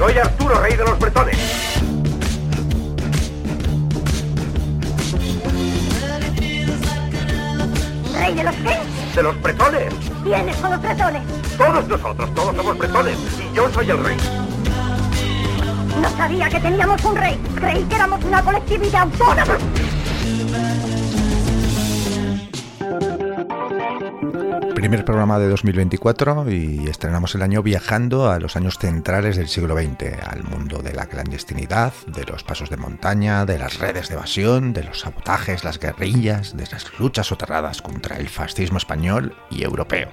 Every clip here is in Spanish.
Soy Arturo, rey de los bretones. ¿Rey de los qué? De los bretones. ¿Quiénes son los bretones? Todos nosotros, todos somos bretones. Y yo soy el rey. No sabía que teníamos un rey. Creí que éramos una colectividad autónoma. Primer programa de 2024 y estrenamos el año viajando a los años centrales del siglo XX, al mundo de la clandestinidad, de los pasos de montaña, de las redes de evasión, de los sabotajes, las guerrillas, de las luchas soterradas contra el fascismo español y europeo.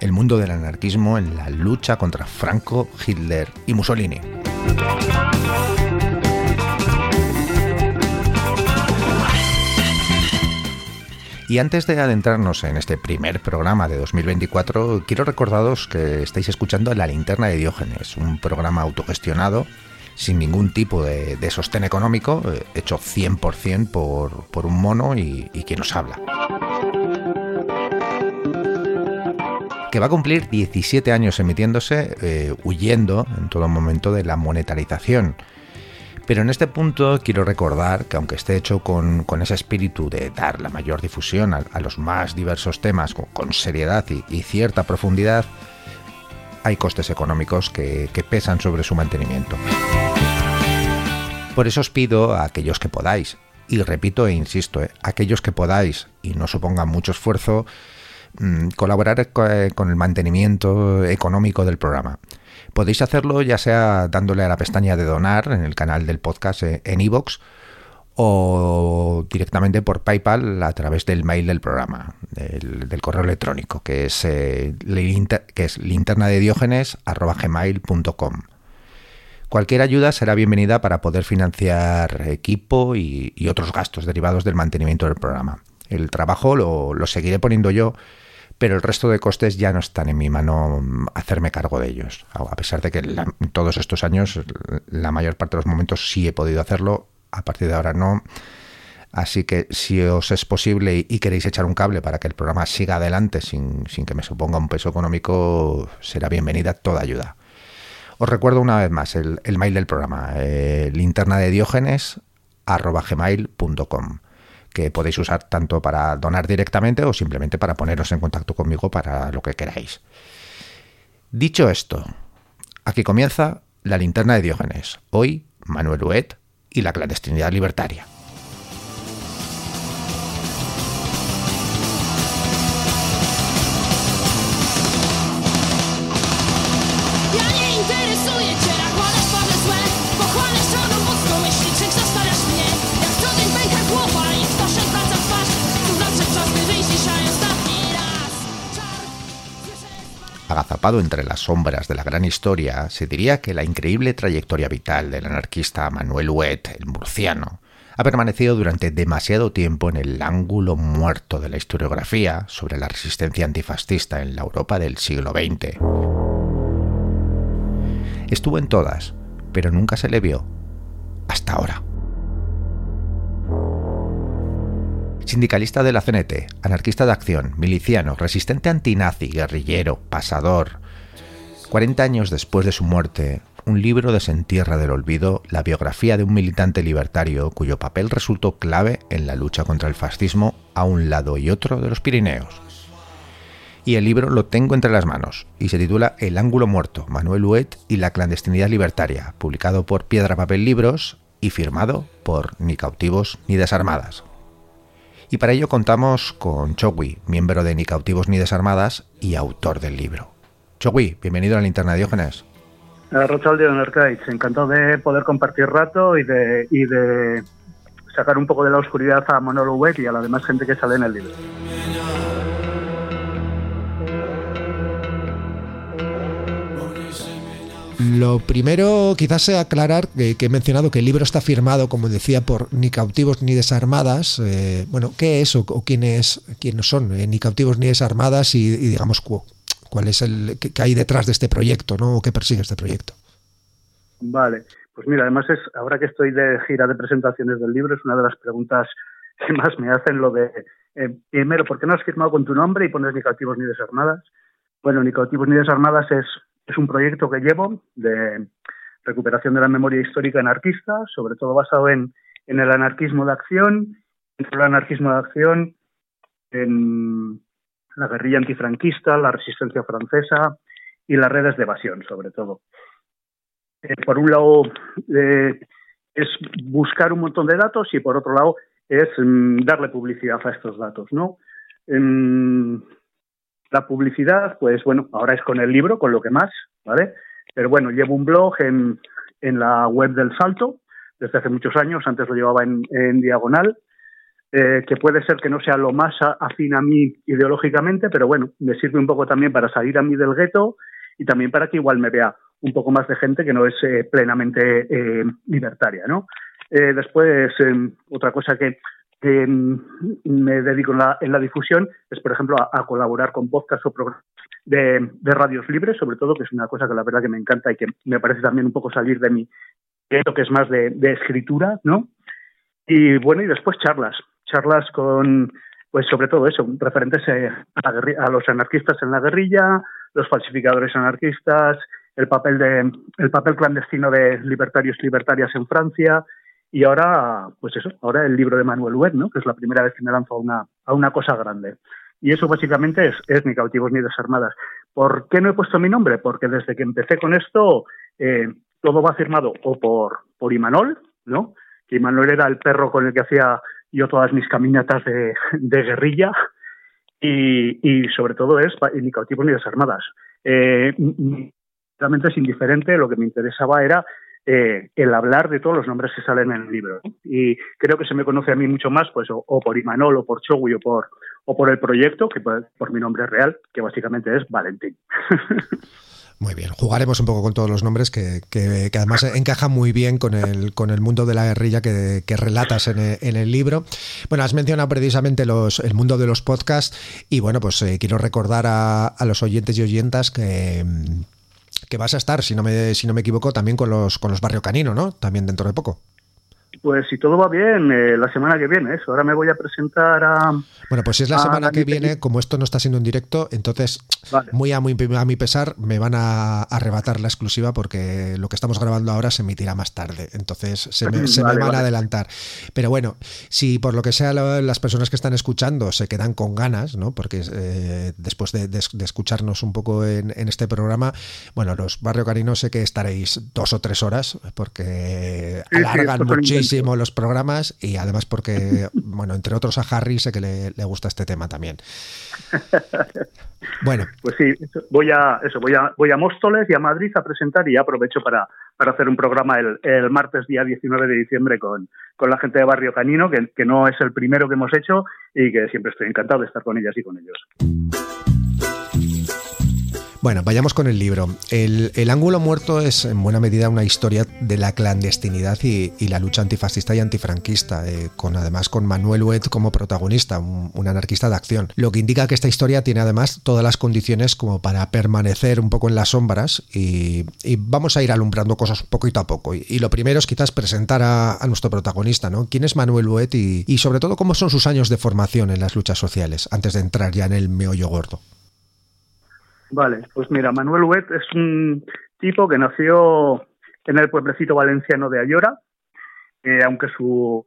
El mundo del anarquismo en la lucha contra Franco, Hitler y Mussolini. Y antes de adentrarnos en este primer programa de 2024, quiero recordaros que estáis escuchando La Linterna de Diógenes, un programa autogestionado sin ningún tipo de, sostén económico, eh, hecho 100% por, por un mono y, quien nos habla. que va a cumplir 17 años emitiéndose, eh, huyendo en todo momento de la monetarización pero en este punto quiero recordar que aunque esté hecho con, ese espíritu de dar la mayor difusión a, los más diversos temas con, seriedad y, cierta profundidad, hay costes económicos que, pesan sobre su mantenimiento. Por eso os pido a aquellos que podáis, y repito e insisto, eh, aquellos que podáis y no supongan mucho esfuerzo, mm, colaborar eh, con el mantenimiento económico del programa. Podéis hacerlo ya sea dándole a la pestaña de donar en el canal del podcast eh, en iVoox o directamente por PayPal a través del mail del programa, del, correo electrónico, que es, eh, linterna de Cualquier ayuda será bienvenida para poder financiar equipo y, otros gastos derivados del mantenimiento del programa. El trabajo lo seguiré poniendo yo pero el resto de costes ya no están en mi mano mm, hacerme cargo de ellos. A pesar de que todos estos años, la mayor parte de los momentos sí he podido hacerlo, a partir de ahora no. Así que si os es posible y queréis echar un cable para que el programa siga adelante sin, que me suponga un peso económico, será bienvenida toda ayuda. Os recuerdo una vez más el, mail del programa, eh, linterna de diógenes que podéis usar tanto para donar directamente o simplemente para poneros en contacto conmigo para lo que queráis. Dicho esto, aquí comienza la linterna de Diógenes. Hoy, Manuel Huet y la clandestinidad libertaria. Agazapado entre las sombras de la gran historia, se diría que la increíble trayectoria vital del anarquista Manuel Huet, el murciano, ha permanecido durante demasiado tiempo en el ángulo muerto de la historiografía sobre la resistencia antifascista en la Europa del siglo XX. Estuvo en todas, pero nunca se le vio. Hasta ahora. Sindicalista de la CNT, anarquista de acción, miliciano, resistente antinazi, guerrillero, pasador. 40 años después de su muerte, un libro desentierra del olvido la biografía de un militante libertario cuyo papel resultó clave en la lucha contra el fascismo a un lado y otro de los Pirineos. Y el libro lo tengo entre las manos y se titula El ángulo muerto, Manuel Huet y la clandestinidad libertaria, publicado por Piedra Papel Libros y firmado por Ni cautivos ni desarmadas. Y para ello contamos con Chogui, miembro de Ni Cautivos ni Desarmadas y autor del libro. Chogui, bienvenido a la Linterna de Diógenes. Eh, de encantado de poder compartir rato y de, y de sacar un poco de la oscuridad a Monolo Web y a la demás gente que sale en el libro. Lo primero, quizás sea aclarar que, he mencionado que el libro está firmado, como decía, por ni cautivos ni desarmadas. Eh, bueno, ¿qué es o, quiénes, quiénes son eh, ni cautivos ni desarmadas y, digamos cuál es el que, hay detrás de este proyecto, ¿no? O qué persigue este proyecto. Vale, pues mira, además es ahora que estoy de gira de presentaciones del libro es una de las preguntas que más me hacen lo de eh, primero, ¿por qué no has firmado con tu nombre y pones ni cautivos ni desarmadas? Bueno, ni cautivos ni desarmadas es es un proyecto que llevo de, recuperación de la memoria histórica anarquista, sobre todo basado en, el anarquismo de acción, el anarquismo de acción, en la guerrilla antifranquista, la resistencia francesa y las redes de evasión, sobre todo. Eh, por un lado, eh, es buscar un montón de datos y por otro lado, es mm, darle publicidad a estos datos, ¿no? La publicidad, pues bueno, ahora es con el libro, con lo que más, ¿vale? Pero bueno, llevo un blog en, en la web del Salto desde hace muchos años, antes lo llevaba en, en diagonal, eh, que puede ser que no sea lo más afín a mí ideológicamente, pero bueno, me sirve un poco también para salir a mí del gueto y también para que igual me vea un poco más de gente que no es eh, plenamente eh, libertaria, ¿no? después, otra cosa que, me dedico en la, en la, difusión es, por ejemplo, a, colaborar con podcasts o programas de, de, radios libres, sobre todo, que es una cosa que la verdad que me encanta y que me parece también un poco salir de mi, esto que es más de, de escritura, ¿no? Y bueno, y después charlas, charlas con, pues sobre todo eso, referentes eh, a, a, los anarquistas en la guerrilla, los falsificadores anarquistas, el papel de el papel clandestino de libertarios libertarias en Francia y ahora pues eso, ahora el libro de Manuel Huet, ¿no? que es la primera vez que me lanzo a una a una cosa grande. Y eso básicamente es, es ni cautivos ni desarmadas. ¿Por qué no he puesto mi nombre? Porque desde que empecé con esto eh, todo va firmado o por por Imanol, ¿no? Que Imanol era el perro con el que hacía yo todas mis caminatas de, guerrilla y, sobre todo es ni cautivos ni desarmadas. Eh, realmente es indiferente, lo que me interesaba era eh, el hablar de todos los nombres que salen en el libro. Y creo que se me conoce a mí mucho más, pues, o, por Imanol, o por Chogui, o por, o por el proyecto, que por, por mi nombre real, que básicamente es Valentín. Muy bien, jugaremos un poco con todos los nombres que, que, además encajan muy bien con el, con el mundo de la guerrilla que, relatas en el, en el, libro. Bueno, has mencionado precisamente los, el mundo de los podcasts y bueno, pues eh, quiero recordar a, a, los oyentes y oyentas que, que vas a estar, si no me, si no me equivoco, también con los, con los Barrio Canino, ¿no? También dentro de poco. Pues si todo va bien, eh, la semana que viene, eso. Ahora me voy a presentar a. Bueno, pues si es la semana que viene, como esto no está siendo en directo, entonces, muy, a, muy a mi pesar, me van a arrebatar la exclusiva porque lo que estamos grabando ahora se emitirá más tarde. Entonces, se me, se me van a adelantar. Pero bueno, si por lo que sea las personas que están escuchando se quedan con ganas, ¿no? Porque eh, después de, escucharnos un poco en, este programa, bueno, los Barrio Carino sé que estaréis dos o tres horas porque alargan muchísimo los programas y además porque, bueno, entre otros a Harry sé que le, gusta este tema también. Bueno. Pues sí, voy a eso, voy a voy a Móstoles y a Madrid a presentar y aprovecho para, para hacer un programa el, el, martes día 19 de diciembre con, con la gente de Barrio Canino, que, que no es el primero que hemos hecho y que siempre estoy encantado de estar con ellas y con ellos. Bueno, vayamos con el libro. El, Ángulo Muerto es en buena medida una historia de la clandestinidad y, la lucha antifascista y antifranquista, eh, con además con Manuel Huet como protagonista, un, anarquista de acción. Lo que indica que esta historia tiene además todas las condiciones como para permanecer un poco en las sombras y, vamos a ir alumbrando cosas poquito a poco. Y, lo primero es quizás presentar a, nuestro protagonista, ¿no? ¿Quién es Manuel Huet y sobre todo cómo son sus años de formación en las luchas sociales antes de entrar ya en el meollo gordo? Vale, pues mira, Manuel Huet es un tipo que nació en el pueblecito valenciano de Ayora, aunque su,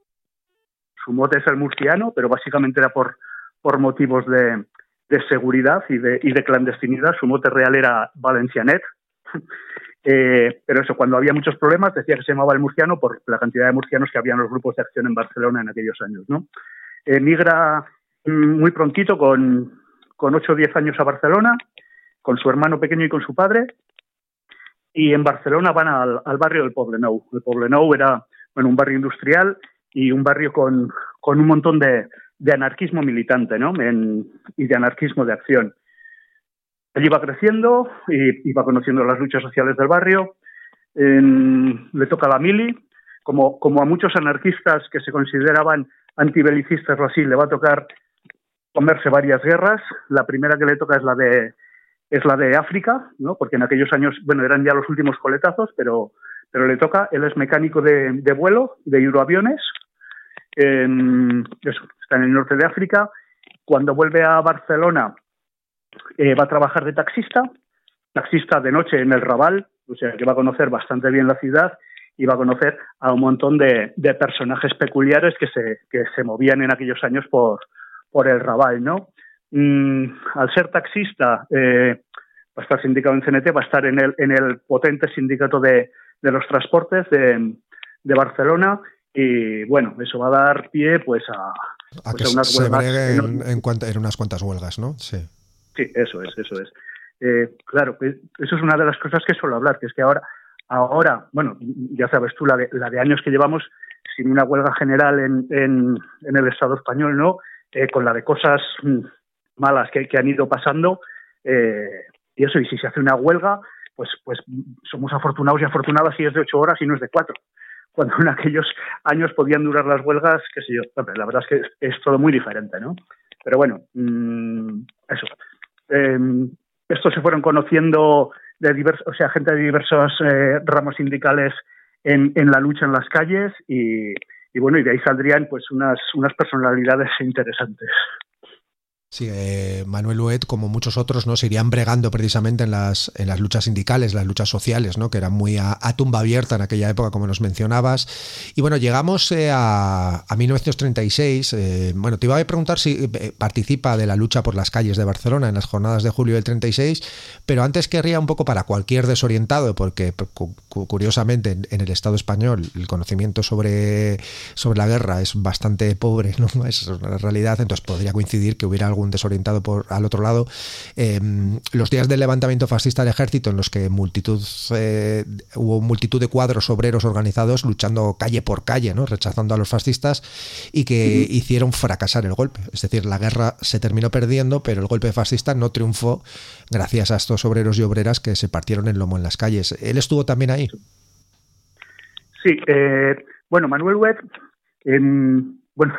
su mote es el murciano, pero básicamente era por, por motivos de, de seguridad y de, y de clandestinidad. Su mote real era Valencianet. Eh, pero eso, cuando había muchos problemas, decía que se llamaba el murciano por la cantidad de murcianos que había en los grupos de acción en Barcelona en aquellos años. ¿no? Emigra muy prontito, con, con 8 o 10 años a Barcelona, con su hermano pequeño y con su padre. Y en Barcelona van al, barrio del Poblenou. El Poblenou era bueno, un barrio industrial y un barrio con, con un montón de, de anarquismo militante ¿no? y de anarquismo de acción. Allí va creciendo y, va conociendo las luchas sociales del barrio. le toca la mili, como, como a muchos anarquistas que se consideraban antibelicistas o así, le va a tocar comerse varias guerras. La primera que le toca es la de es la de África, ¿no? porque en aquellos años, bueno, eran ya los últimos coletazos, pero, pero le toca, él es mecánico de, de vuelo, de hidroaviones, está en el norte de África, cuando vuelve a Barcelona eh, va a trabajar de taxista, taxista de noche en el Raval, o sea, que va a conocer bastante bien la ciudad y va a conocer a un montón de, personajes peculiares que se, que se movían en aquellos años por, por el Raval, ¿no? Mm, al ser taxista, eh, va a estar sindicado en CNT, va a estar en el, en el potente sindicato de, de los transportes de, de Barcelona y bueno, eso va a dar pie pues a, a pues, que unas se bregue en, en, unas cuantas huelgas, ¿no? Sí. Sí, eso es, eso es. Eh, claro, pues, eso es una de las cosas que suelo hablar, que es que ahora, ahora, bueno, ya sabes tú la de, la de años que llevamos sin una huelga general en, en, en el Estado español, ¿no? Eh, con la de cosas mm, malas que, han ido pasando, eh, y eso, y si se hace una huelga, pues, pues somos afortunados y afortunadas si es de ocho horas y no es de cuatro cuando en aquellos años podían durar las huelgas, qué sé yo. La verdad es que es, todo muy diferente, ¿no? Pero bueno, mmm, eso. Eh, estos se fueron conociendo de diversos, o sea, gente de diversos eh, ramos sindicales en, en, la lucha en las calles y, y, bueno, y de ahí saldrían pues unas, unas personalidades interesantes. Sí, eh, Manuel Huet, como muchos otros, ¿no? se irían bregando precisamente en las, en las luchas sindicales, las luchas sociales, ¿no? que eran muy a, tumba abierta en aquella época, como nos mencionabas. Y bueno, llegamos eh, a, a, 1936. Eh, bueno, te iba a preguntar si eh, participa de la lucha por las calles de Barcelona en las jornadas de julio del 36, pero antes querría un poco para cualquier desorientado, porque curiosamente en, el Estado español el conocimiento sobre, sobre la guerra es bastante pobre, ¿no? es una realidad, entonces podría coincidir que hubiera algo un desorientado por al otro lado, em, los días del levantamiento fascista del ejército en los que multitud eh, hubo multitud de cuadros obreros organizados luchando calle por calle, ¿no? rechazando a los fascistas y que hicieron fracasar el golpe. Es decir, la guerra se terminó perdiendo, pero el golpe fascista no triunfó gracias a estos obreros y obreras que se partieron el lomo en las calles. ¿Él estuvo también ahí? Sí, eh, bueno, Manuel Webb, bueno,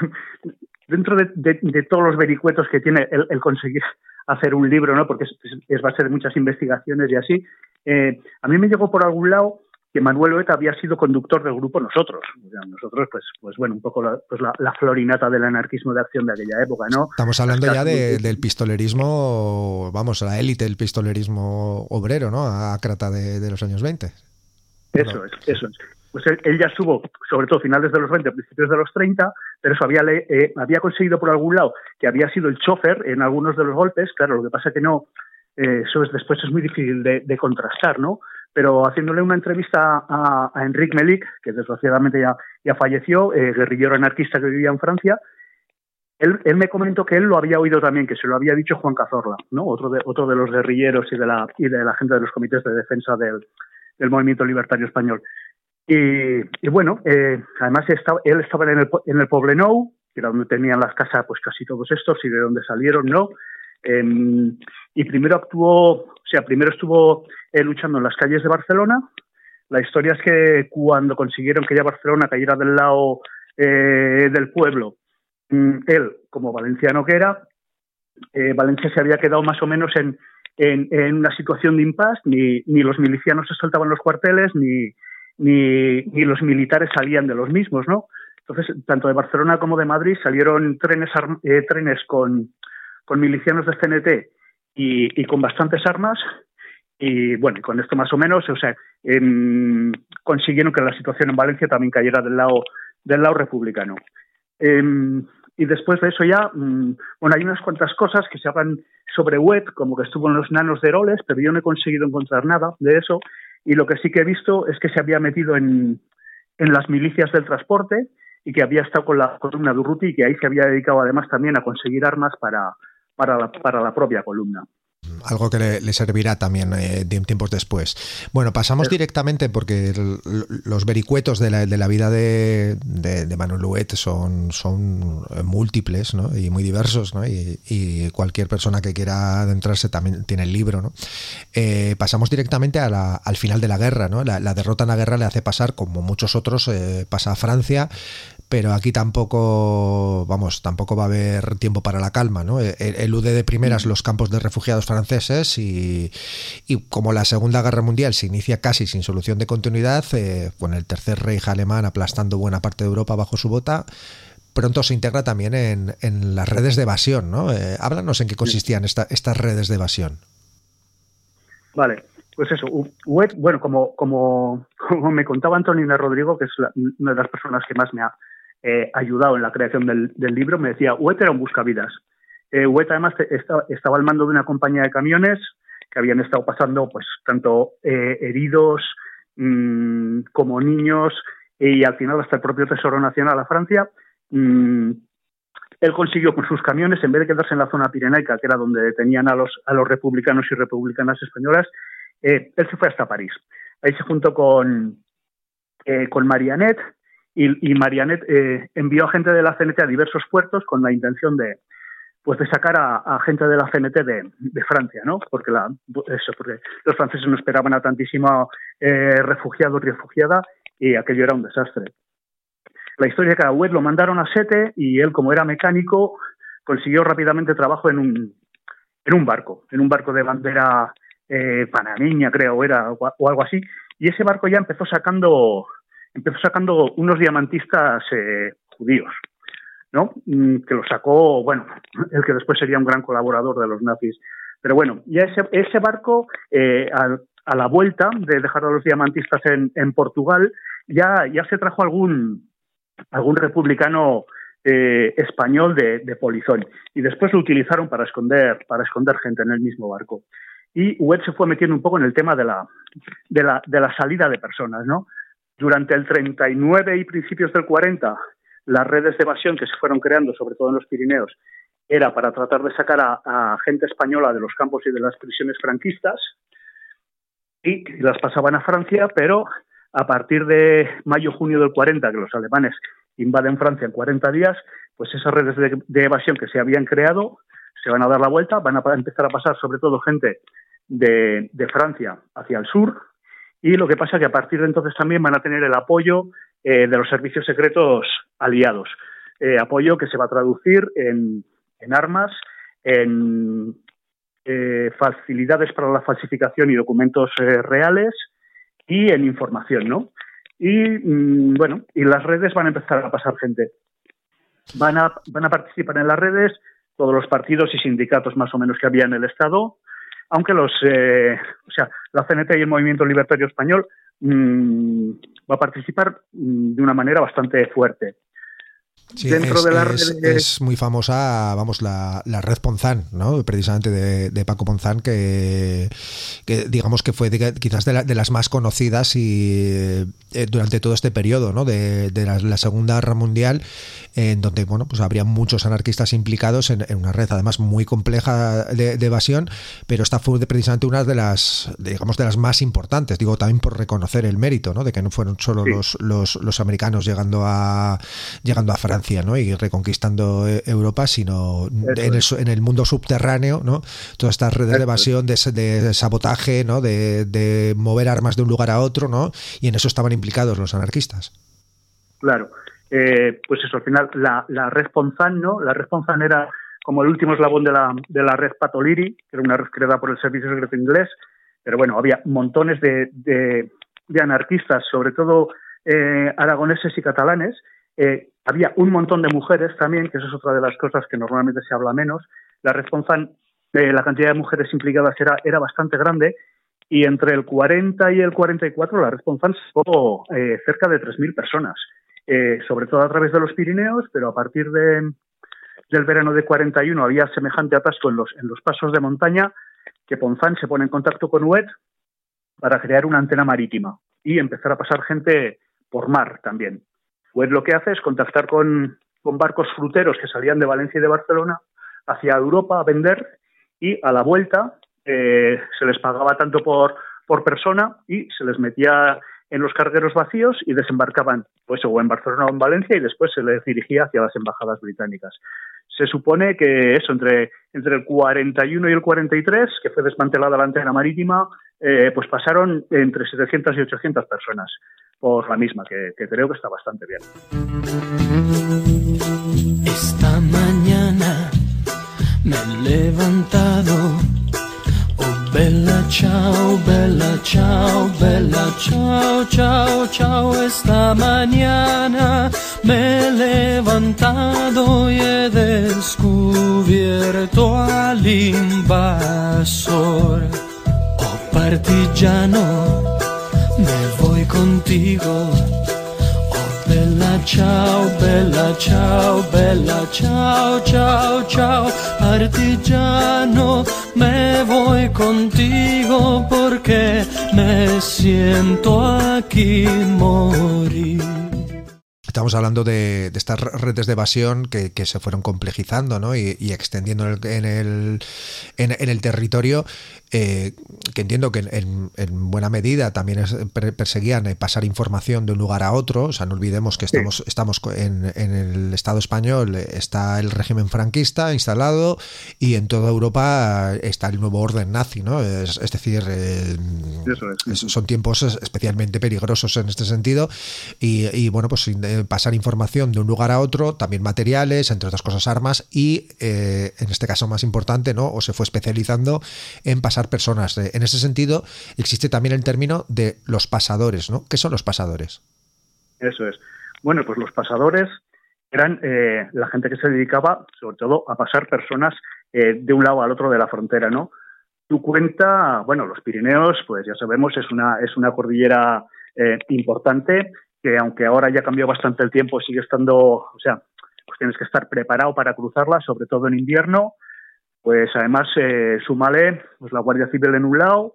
dentro de, todos los vericuetos que tiene el, conseguir hacer un libro, ¿no? porque es, base de muchas investigaciones y así, eh, a mí me llegó por algún lado que Manuel Oeta había sido conductor del grupo Nosotros. nosotros, pues, pues bueno, un poco la, pues la, florinata del anarquismo de acción de aquella época, ¿no? Estamos hablando ya del pistolerismo, vamos, la élite del pistolerismo obrero, ¿no? Ácrata de, de los años 20. Eso es, eso es pues él, ya estuvo, sobre todo finales de los 20, principios de los 30, pero eso había, eh, había conseguido por algún lado que había sido el chofer en algunos de los golpes, claro, lo que pasa es que no, eh, eso es, después es muy difícil de, contrastar, ¿no? Pero haciéndole una entrevista a, a Enrique Melik, que desgraciadamente ya, falleció, eh, guerrillero anarquista que vivía en Francia, él, él, me comentó que él lo había oído también, que se lo había dicho Juan Cazorla, ¿no? Otro de, otro de los guerrilleros y de la, y de la gente de los comités de defensa del movimiento libertario español. Y, bueno, eh, además estaba, él estaba en el, en el que era donde tenían las casas pues casi todos estos y de donde salieron, ¿no? Em, y primero actuó, o sea, primero estuvo eh, luchando en las calles de Barcelona. La historia es que cuando consiguieron que ya Barcelona cayera del lado eh, del pueblo, mm, él, como valenciano que era, Valencia se había quedado más o menos en, en, en una situación de impasse, ni, ni los milicianos se soltaban los cuarteles, ni, ni, los militares salían de los mismos, ¿no? Entonces, tanto de Barcelona como de Madrid salieron trenes, eh, trenes con, con milicianos de CNT y, con bastantes armas. Y bueno, con esto más o menos, o sea, em, consiguieron que la situación en Valencia también cayera del lado, del lado republicano. Em, y después de eso ya, mm, bueno, hay unas cuantas cosas que se hablan sobre web, como que estuvo en los nanos de Heroles, pero yo no he conseguido encontrar nada de eso. Y lo que sí que he visto es que se había metido en, en las milicias del transporte y que había estado con la columna de Urruti y que ahí se había dedicado además también a conseguir armas para, para, para la propia columna algo que le, servirá también eh, tiempos después. Bueno, pasamos directamente porque los vericuetos de la, de la vida de, de, Manuel Huet son, son múltiples ¿no? y muy diversos, ¿no? y, cualquier persona que quiera adentrarse también tiene el libro. ¿no? Eh, pasamos directamente a la, al final de la guerra. ¿no? La, derrota en la guerra le hace pasar, como muchos otros, eh, pasa a Francia, pero aquí tampoco, vamos, tampoco va a haber tiempo para la calma, ¿no? E, e, elude de primeras los campos de refugiados franceses y, como la Segunda Guerra Mundial se inicia casi sin solución de continuidad, eh, con el tercer rey alemán aplastando buena parte de Europa bajo su bota, pronto se integra también en, las redes de evasión, ¿no? Eh, háblanos en qué consistían estas redes de evasión. Vale, pues eso, bueno, como, como, como me contaba Antonina Rodrigo, que es una de las personas que más me ha eh, ayudado en la creación del, libro, me decía, UET era un buscavidas. Eh, UET además estaba, al mando de una compañía de camiones que habían estado pasando pues tanto eh, heridos mmm, como niños y al final hasta el propio Tesoro Nacional a Francia. Mmm, él consiguió con sus camiones, en vez de quedarse en la zona pirenaica, que era donde detenían a los, a los republicanos y republicanas españolas, eh, él se fue hasta París. Ahí se juntó con, eh, con Marianet y, y Marianet eh, envió a gente de la CNT a diversos puertos con la intención de, pues de sacar a, gente de la CNT de, de, Francia, ¿no? Porque, la, los franceses no esperaban a tantísimo eh, y refugiada y aquello era un desastre. La historia que a Wed lo mandaron a Sete y él, como era mecánico, consiguió rápidamente trabajo en un, en un barco, en un barco de bandera eh, panameña, creo, era, o, algo así. Y ese barco ya empezó sacando, empezó sacando unos diamantistas eh, judíos, ¿no? Mm, que lo sacó, bueno, el que después sería un gran colaborador de los nazis. Pero bueno, ya ese, barco, eh, a, la vuelta de dejar a los diamantistas en, Portugal, ya, ya se trajo algún, algún republicano eh, español de, de, polizón y después lo utilizaron para esconder para esconder gente en el mismo barco y Webb se fue metiendo un poco en el tema de la de la, de la salida de personas no durante el 39 y principios del 40 las redes de evasión que se fueron creando sobre todo en los Pirineos era para tratar de sacar a, gente española de los campos y de las prisiones franquistas y las pasaban a Francia pero a partir de mayo-junio del 40, que los alemanes invaden Francia en 40 días, pues esas redes de, evasión que se habían creado se van a dar la vuelta, van a empezar a pasar sobre todo gente de, Francia hacia el sur, y lo que pasa es que a partir de entonces también van a tener el apoyo eh, de los servicios secretos aliados. Eh, apoyo que se va a traducir en, armas, en eh, facilidades para la falsificación y documentos reales, y en información, ¿no? Y mm, bueno, y las redes van a empezar a pasar gente. Van a, van a participar en las redes todos los partidos y sindicatos más o menos que había en el Estado, aunque los, eh, o sea, la CNT y el Movimiento Libertario Español mmm, va a participar mm, de una manera bastante fuerte. Sí, Dentro es, de la es, red... es, muy famosa, vamos, la, la red Ponzán, ¿no? Precisamente de, de Paco Ponzán, que, que, digamos que fue de, quizás de, la, de, las más conocidas y eh, durante todo este periodo, ¿no? De, de la, la, Segunda Guerra Mundial, en donde, bueno, pues habría muchos anarquistas implicados en, en una red, además muy compleja de, evasión, pero esta fue precisamente una de las, digamos, de las más importantes, digo, también por reconocer el mérito, ¿no? De que no fueron solo sí. los, los, los americanos llegando a, llegando a Francia ¿no? y reconquistando eh, Europa, sino en el, en el, mundo subterráneo, ¿no? todas estas redes de evasión, de, de sabotaje, ¿no? De, de, mover armas de un lugar a otro, ¿no? y en eso estaban implicados los anarquistas. Claro, eh, pues eso, al final la, la Responsan, ¿no? La Responsan era como el último eslabón de la, de la red Patoliri, que era una red creada por el Servicio Secreto Inglés, pero bueno, había montones de, de, de anarquistas, sobre todo eh, aragoneses y catalanes, eh, había un montón de mujeres también, que eso es otra de las cosas que normalmente se habla menos. La responsan, eh, la cantidad de mujeres implicadas era, bastante grande y entre el 40 y el 44 la responsan fue eh, cerca de 3.000 personas, eh, sobre todo a través de los Pirineos, pero a partir de, del verano de 41 había semejante atasco en los, en los pasos de montaña que Ponzán se pone en contacto con UET para crear una antena marítima y empezar a pasar gente por mar también. Pues lo que hace es contactar con, barcos fruteros que salían de Valencia y de Barcelona hacia Europa a vender y a la vuelta eh, se les pagaba tanto por, por persona y se les metía en los cargueros vacíos y desembarcaban pues o en Barcelona o en Valencia y después se les dirigía hacia las embajadas británicas. Se supone que eso, entre, entre el 41 y el 43, que fue desmantelada la antena marítima, eh, pues pasaron entre 700 y 800 personas por la misma, que, que creo que está bastante bien. Esta mañana me he levantado. Oh, bella ciao, bella ciao, bella ciao, ciao, ciao. Esta mañana me he levantado y he descubierto al invasor artillano, me voy contigo. Oh, bella ciao, bella ciao, bella ciao, ciao, ciao, artillano, me voy contigo porque me siento aquí morir. Estamos hablando de, estas redes de evasión que, se fueron complejizando ¿no? y, extendiendo en el, en el, territorio, eh, que entiendo que en, buena medida también perseguían eh, pasar información de un lugar a otro. O sea, no olvidemos que estamos, estamos en, el Estado español, eh, está el régimen franquista instalado y en toda Europa está el nuevo orden nazi. ¿no? Es, decir, son tiempos especialmente peligrosos en este sentido y, y bueno, pues pasar información de un lugar a otro, también materiales, entre otras cosas armas y eh, en este caso más importante, ¿no? O se fue especializando en pasar personas. Eh, en ese sentido, existe también el término de los pasadores, ¿no? ¿Qué son los pasadores? Eso es. Bueno, pues los pasadores eran eh, la gente que se dedicaba sobre todo a pasar personas de un lado al otro de la frontera, ¿no? Tu cuenta, bueno, los Pirineos, pues ya sabemos, es una, es una cordillera importante que aunque ahora ya cambió bastante el tiempo, sigue estando, o sea, pues tienes que estar preparado para cruzarla, sobre todo en invierno. Pues además, eh, súmale pues, la Guardia Civil en un lado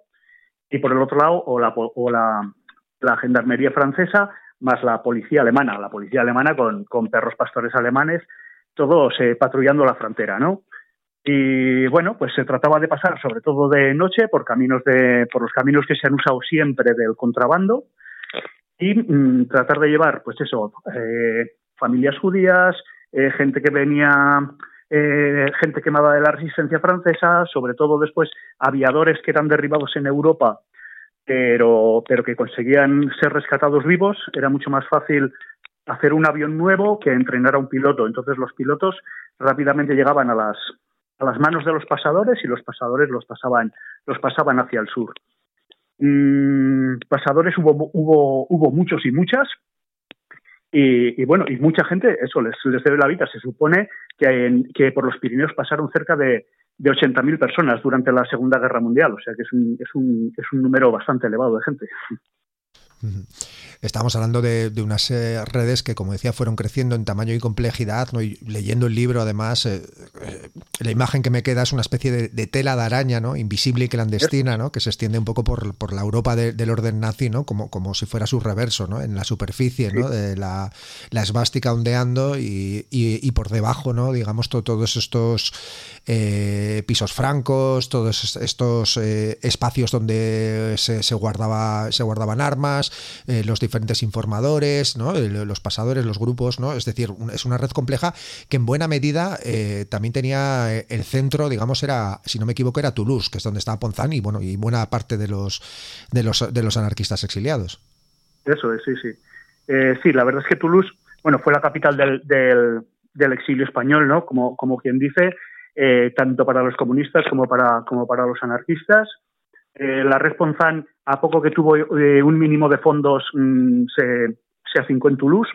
y por el otro lado, o la, o la Gendarmería francesa, más la policía alemana, la policía alemana con, con perros pastores alemanes, todos eh, patrullando la frontera, ¿no? Y bueno, pues se trataba de pasar sobre todo de noche por caminos de, por los caminos que se han usado siempre del contrabando, y mm, tratar de llevar, pues eso, eh, familias judías, eh, gente que venía, eh, gente quemada de la resistencia francesa, sobre todo después aviadores que eran derribados en Europa, pero, pero que conseguían ser rescatados vivos. Era mucho más fácil hacer un avión nuevo que entrenar a un piloto. Entonces los pilotos rápidamente llegaban a las, a las manos de los pasadores y los pasadores los pasaban, los pasaban hacia el sur. Mm, pasadores hubo, hubo, hubo muchos y muchas. Y, bueno, y mucha gente, eso les, les debe la vida. Se supone que, que por los Pirineos pasaron cerca de, de 80.000 personas durante la Segunda Guerra Mundial. O sea que es un, es un, es un número bastante elevado de gente. Estamos hablando de, unas eh, redes que, como decía, fueron creciendo en tamaño y complejidad. ¿no? Y leyendo el libro, además, eh, eh, la imagen que me queda es una especie de, tela de araña, ¿no? invisible y clandestina, ¿no? que se extiende un poco por, por la Europa del orden nazi, ¿no? como, como si fuera su reverso, ¿no? en la superficie, ¿no? de la, la esvástica ondeando y, y, por debajo, ¿no? digamos, todos estos pisos francos, todos estos espacios donde se, se, guardaba, se guardaban armas, los diferentes informadores, ¿no? los pasadores, los grupos, ¿no? Es decir, es una red compleja que en buena medida eh, también tenía eh, el centro, digamos, era, si no me equivoco, era Toulouse, que es donde estaba Ponzán y bueno, y buena parte de los de los de los anarquistas exiliados. Eso es, sí, sí. Eh, sí, la verdad es que Toulouse, bueno, fue la capital del, del, exilio español, ¿no? Como, como quien dice, tanto para los comunistas como para, como para los anarquistas. La red Ponzán a poco que tuvo eh, un mínimo de fondos mm, se, se afincó en Toulouse,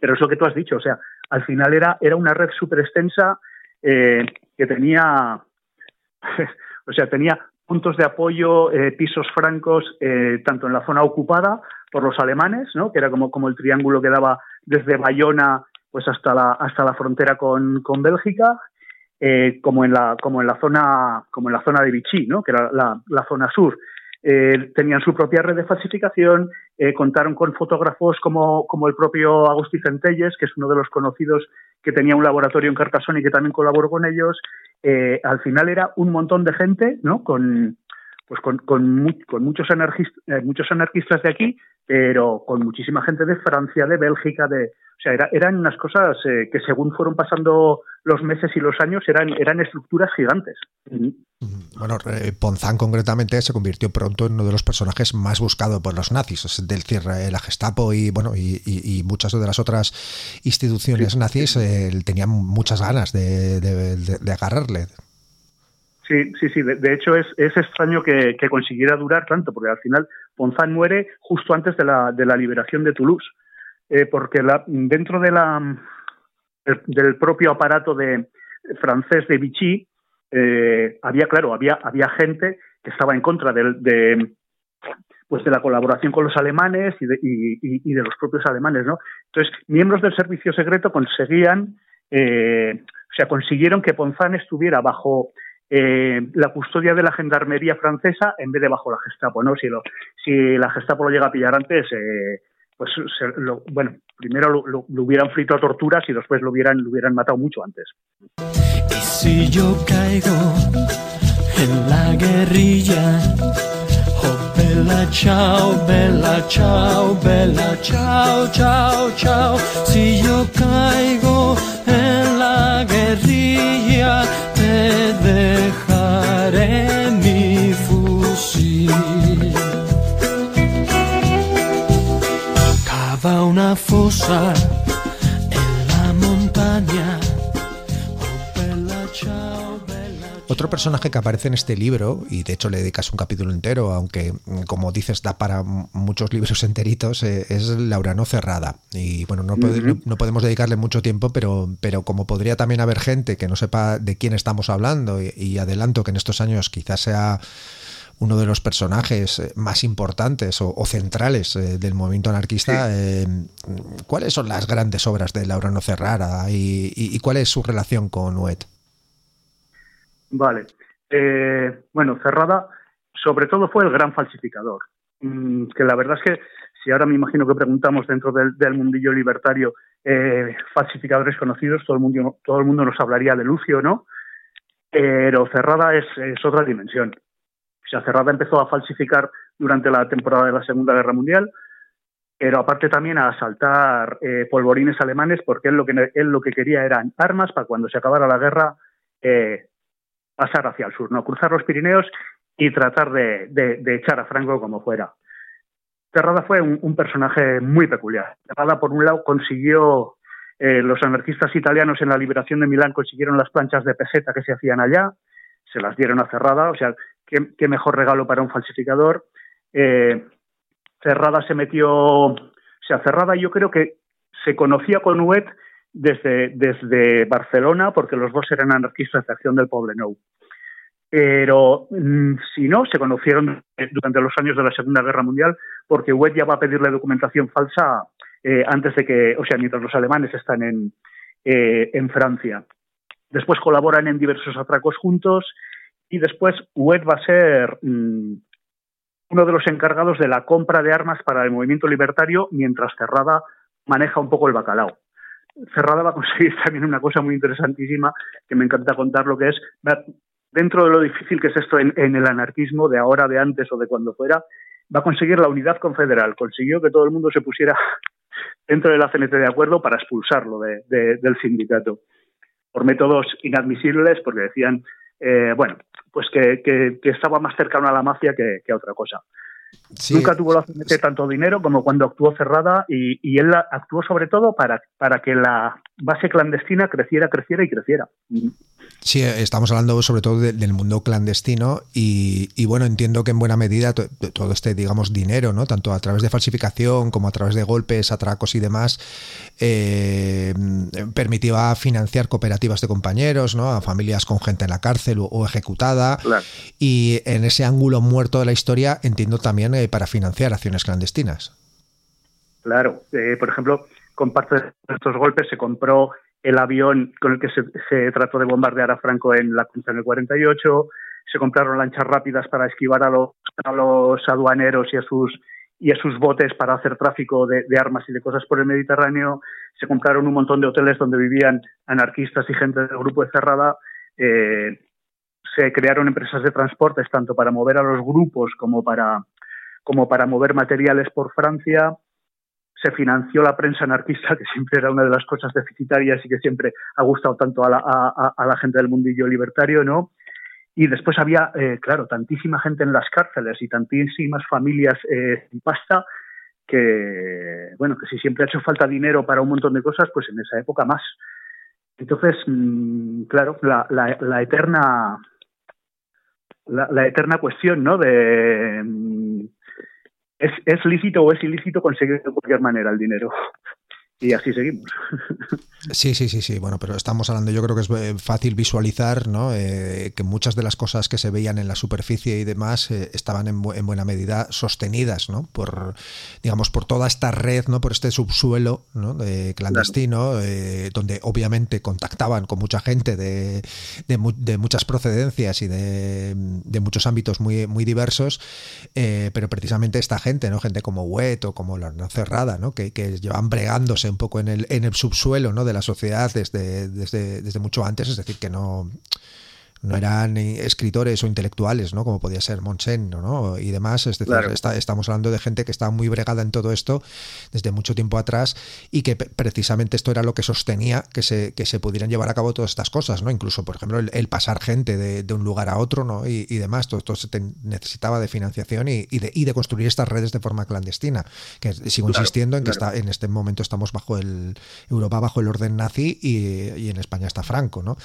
pero es lo que tú has dicho, o sea, al final era, era una red súper extensa eh, que tenía, o sea, tenía puntos de apoyo, eh, pisos francos, tanto en la zona ocupada por los alemanes, ¿no? que era como, como el triángulo que daba desde Bayona pues hasta la, hasta la frontera con, con Bélgica, como en la como en la zona como en la zona de Vichy, ¿no? que era la, la zona sur. Eh, tenían su propia red de falsificación, eh, contaron con fotógrafos como, como el propio Agustí Centelles, que es uno de los conocidos que tenía un laboratorio en Carcassonne y que también colaboró con ellos. Eh, al final era un montón de gente, ¿no? Con, pues con, con, con muchos, anarquistas, muchos anarquistas de aquí, pero con muchísima gente de Francia, de Bélgica, de, o sea, eran unas cosas eh, que según fueron pasando los meses y los años eran, eran estructuras gigantes. Bueno, eh, Ponzán concretamente se convirtió pronto en uno de los personajes más buscados por los nazis, es del la Gestapo y bueno y, muchas de las otras instituciones nazis eh, tenían muchas ganas de, agarrarle. Sí, sí, sí. De, hecho, es, es extraño que, consiguiera durar tanto, porque al final Ponzán muere justo antes de la, de la liberación de Toulouse. Eh, porque la, dentro de la, del propio aparato de francés de Vichy eh, había, claro, había, había gente estaba en contra de, pues de la colaboración con los alemanes y de, y, de, los propios alemanes, ¿no? Entonces, miembros del servicio secreto conseguían, eh, o sea, consiguieron que Ponzán estuviera bajo eh, la custodia de la gendarmería francesa en vez de bajo la Gestapo, ¿no? Si, la Gestapo lo llega a pillar antes, eh, pues bueno, primero lo, hubieran frito a torturas y después lo hubieran, lo hubieran matado mucho antes. Y si yo caigo en la guerrilla, oh bella chao, bella chao, bella chao, chao, chao, si yo caigo en la montaña. Otro personaje que aparece en este libro, y de hecho le dedicas un capítulo entero, aunque como dices da para muchos libros enteritos, eh, es Laurano Cerrada. Y bueno, no, podemos dedicarle mucho tiempo, pero, pero como podría también haber gente que no sepa de quién estamos hablando, y, y adelanto que en estos años quizás sea uno de los personajes eh, más importantes o, o centrales eh, del movimiento anarquista, eh, ¿cuáles son las grandes obras de Laurano Cerrada y, y- y cuál es su relación con Huet? Vale. Eh, bueno, Cerrada, sobre todo fue el gran falsificador. Mm, que la verdad es que, si ahora me imagino que preguntamos dentro del, del mundillo libertario eh, falsificadores conocidos, todo el, mundo, todo el mundo nos hablaría de Lucio, ¿no? Pero Cerrada es, es otra dimensión. Cerrada empezó a falsificar durante la temporada de la Segunda Guerra Mundial, pero aparte también a asaltar eh, polvorines alemanes, porque él lo, que, lo que quería eran armas para cuando se acabara la guerra eh, pasar hacia el sur, no cruzar los Pirineos y tratar de, de- echar a Franco como fuera. Terrada fue un, personaje muy peculiar. Terrada, por un lado, consiguió, eh, los anarquistas italianos en la liberación de Milán consiguieron las planchas de peseta que se hacían allá, se las dieron a Cerrada, o sea, qué, mejor regalo para un falsificador. Eh, Cerrada se metió, o sea, Cerrada yo creo que se conocía con Huet desde, desde Barcelona, porque los dos eran anarquistas de Acción del Poblenou. Pero mm, si no, se conocieron durante los años de la Segunda Guerra Mundial, porque Huet ya va a pedirle documentación falsa eh, antes de que, o sea, mientras los alemanes están en, eh, en Francia. Después colaboran en diversos atracos juntos y después Huet va a ser mm, uno de los encargados de la compra de armas para el movimiento libertario, mientras Cerrada maneja un poco el bacalao. Cerrada va a conseguir también una cosa muy interesantísima que me encanta contar lo que es dentro de lo difícil que es esto en, el anarquismo de ahora, de antes o de cuando fuera, va a conseguir la unidad confederal. Consiguió que todo el mundo se pusiera dentro de la CNT de acuerdo para expulsarlo de- de- del sindicato por métodos inadmisibles, porque decían, eh, bueno, pues que, que- que estaba más cercano a la mafia que, que a otra cosa. Sí, Nunca tuvo la CNT tanto dinero como cuando actuó cerrada y, y él la- actuó sobre todo para, para que la base clandestina creciera, creciera y creciera. Sí, estamos hablando sobre todo de- del mundo clandestino y, y, bueno, entiendo que en buena medida to- todo este, digamos, dinero, ¿no? Tanto a través de falsificación como a través de golpes, atracos y demás, eh, permitía financiar cooperativas de compañeros, ¿no? A familias con gente en la cárcel o, o ejecutada. Claro. Y en ese ángulo muerto de la historia entiendo también eh, para financiar acciones clandestinas. Claro, eh, por ejemplo, con parte de estos golpes se compró el avión con el que se, trató de bombardear a Franco en la en el 48, se compraron lanchas rápidas para esquivar a los, a los aduaneros y a sus y a sus botes para hacer tráfico de, de armas y de cosas por el Mediterráneo, se compraron un montón de hoteles donde vivían anarquistas y gente del grupo de Cerrada, eh, se crearon empresas de transportes tanto para mover a los grupos como para como para mover materiales por Francia, se financió la prensa anarquista, que siempre era una de las cosas deficitarias y que siempre ha gustado tanto a la, gente del mundillo libertario, ¿no? Y después había, eh, claro, tantísima gente en las cárceles y tantísimas familias eh, sin pasta que, bueno, que si siempre ha hecho falta dinero para un montón de cosas, pues en esa época más. Entonces, mm, claro, la, eterna la eterna cuestión, ¿no? De mm, ¿es, es lícito o es ilícito conseguir de cualquier manera el dinero. Y así seguimos. Sí, sí, sí, sí. Bueno, pero estamos hablando, yo creo que es eh, fácil visualizar, ¿no? Eh, que muchas de las cosas que se veían en la superficie y demás eh, estaban en, bu en, buena medida sostenidas, ¿no? Por, digamos, por toda esta red, ¿no? Por este subsuelo, ¿no? De clandestino, claro. donde obviamente contactaban con mucha gente de, de, mu de muchas procedencias y de, de, muchos ámbitos muy, muy diversos, pero precisamente esta gente, ¿no? Gente como Wet o como la Cerrada, ¿no? Que, que llevan bregándose un poco en el, en el subsuelo, ¿no? De la sociedad desde, desde, desde mucho antes, es decir, que no, no eran escritores o intelectuales, ¿no? Como podía ser Monsen, ¿no? Y demás. Es decir, claro. está, estamos hablando de gente que estaba muy bregada en todo esto desde mucho tiempo atrás y que precisamente esto era lo que sostenía que se, que se pudieran llevar a cabo todas estas cosas, ¿no? Incluso, por ejemplo, el, el pasar gente de, de, un lugar a otro, ¿no? Y, y demás. Todo esto se te necesitaba de financiación y, y, de, y de construir estas redes de forma clandestina. Que sigo claro, insistiendo en que claro. está, en este momento estamos bajo el Europa bajo el orden nazi y, y en España está Franco, ¿no?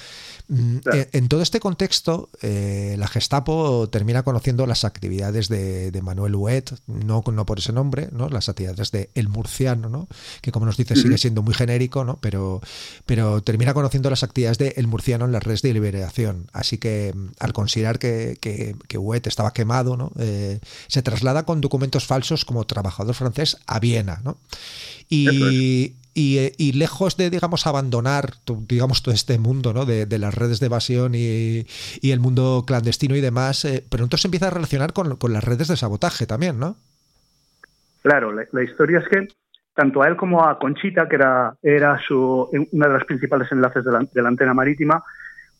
En, en todo este contexto, eh, la Gestapo termina conociendo las actividades de, de Manuel Huet, no, no, por ese nombre, ¿no? las actividades de El Murciano, ¿no? que como nos dice sigue siendo muy genérico, ¿no? pero, pero termina conociendo las actividades de El Murciano en las redes de liberación. Así que al considerar que, que, que Huet estaba quemado, ¿no? Eh, se traslada con documentos falsos como trabajador francés a Viena. ¿no? Y, y, y, lejos de, digamos, abandonar, digamos, todo este mundo ¿no? de, de las redes de evasión y, el mundo clandestino y demás, eh, pronto se empieza a relacionar con, con, las redes de sabotaje también, ¿no? Claro, la, historia es que tanto a él como a Conchita, que era, era su, una de las principales enlaces de la, antena marítima,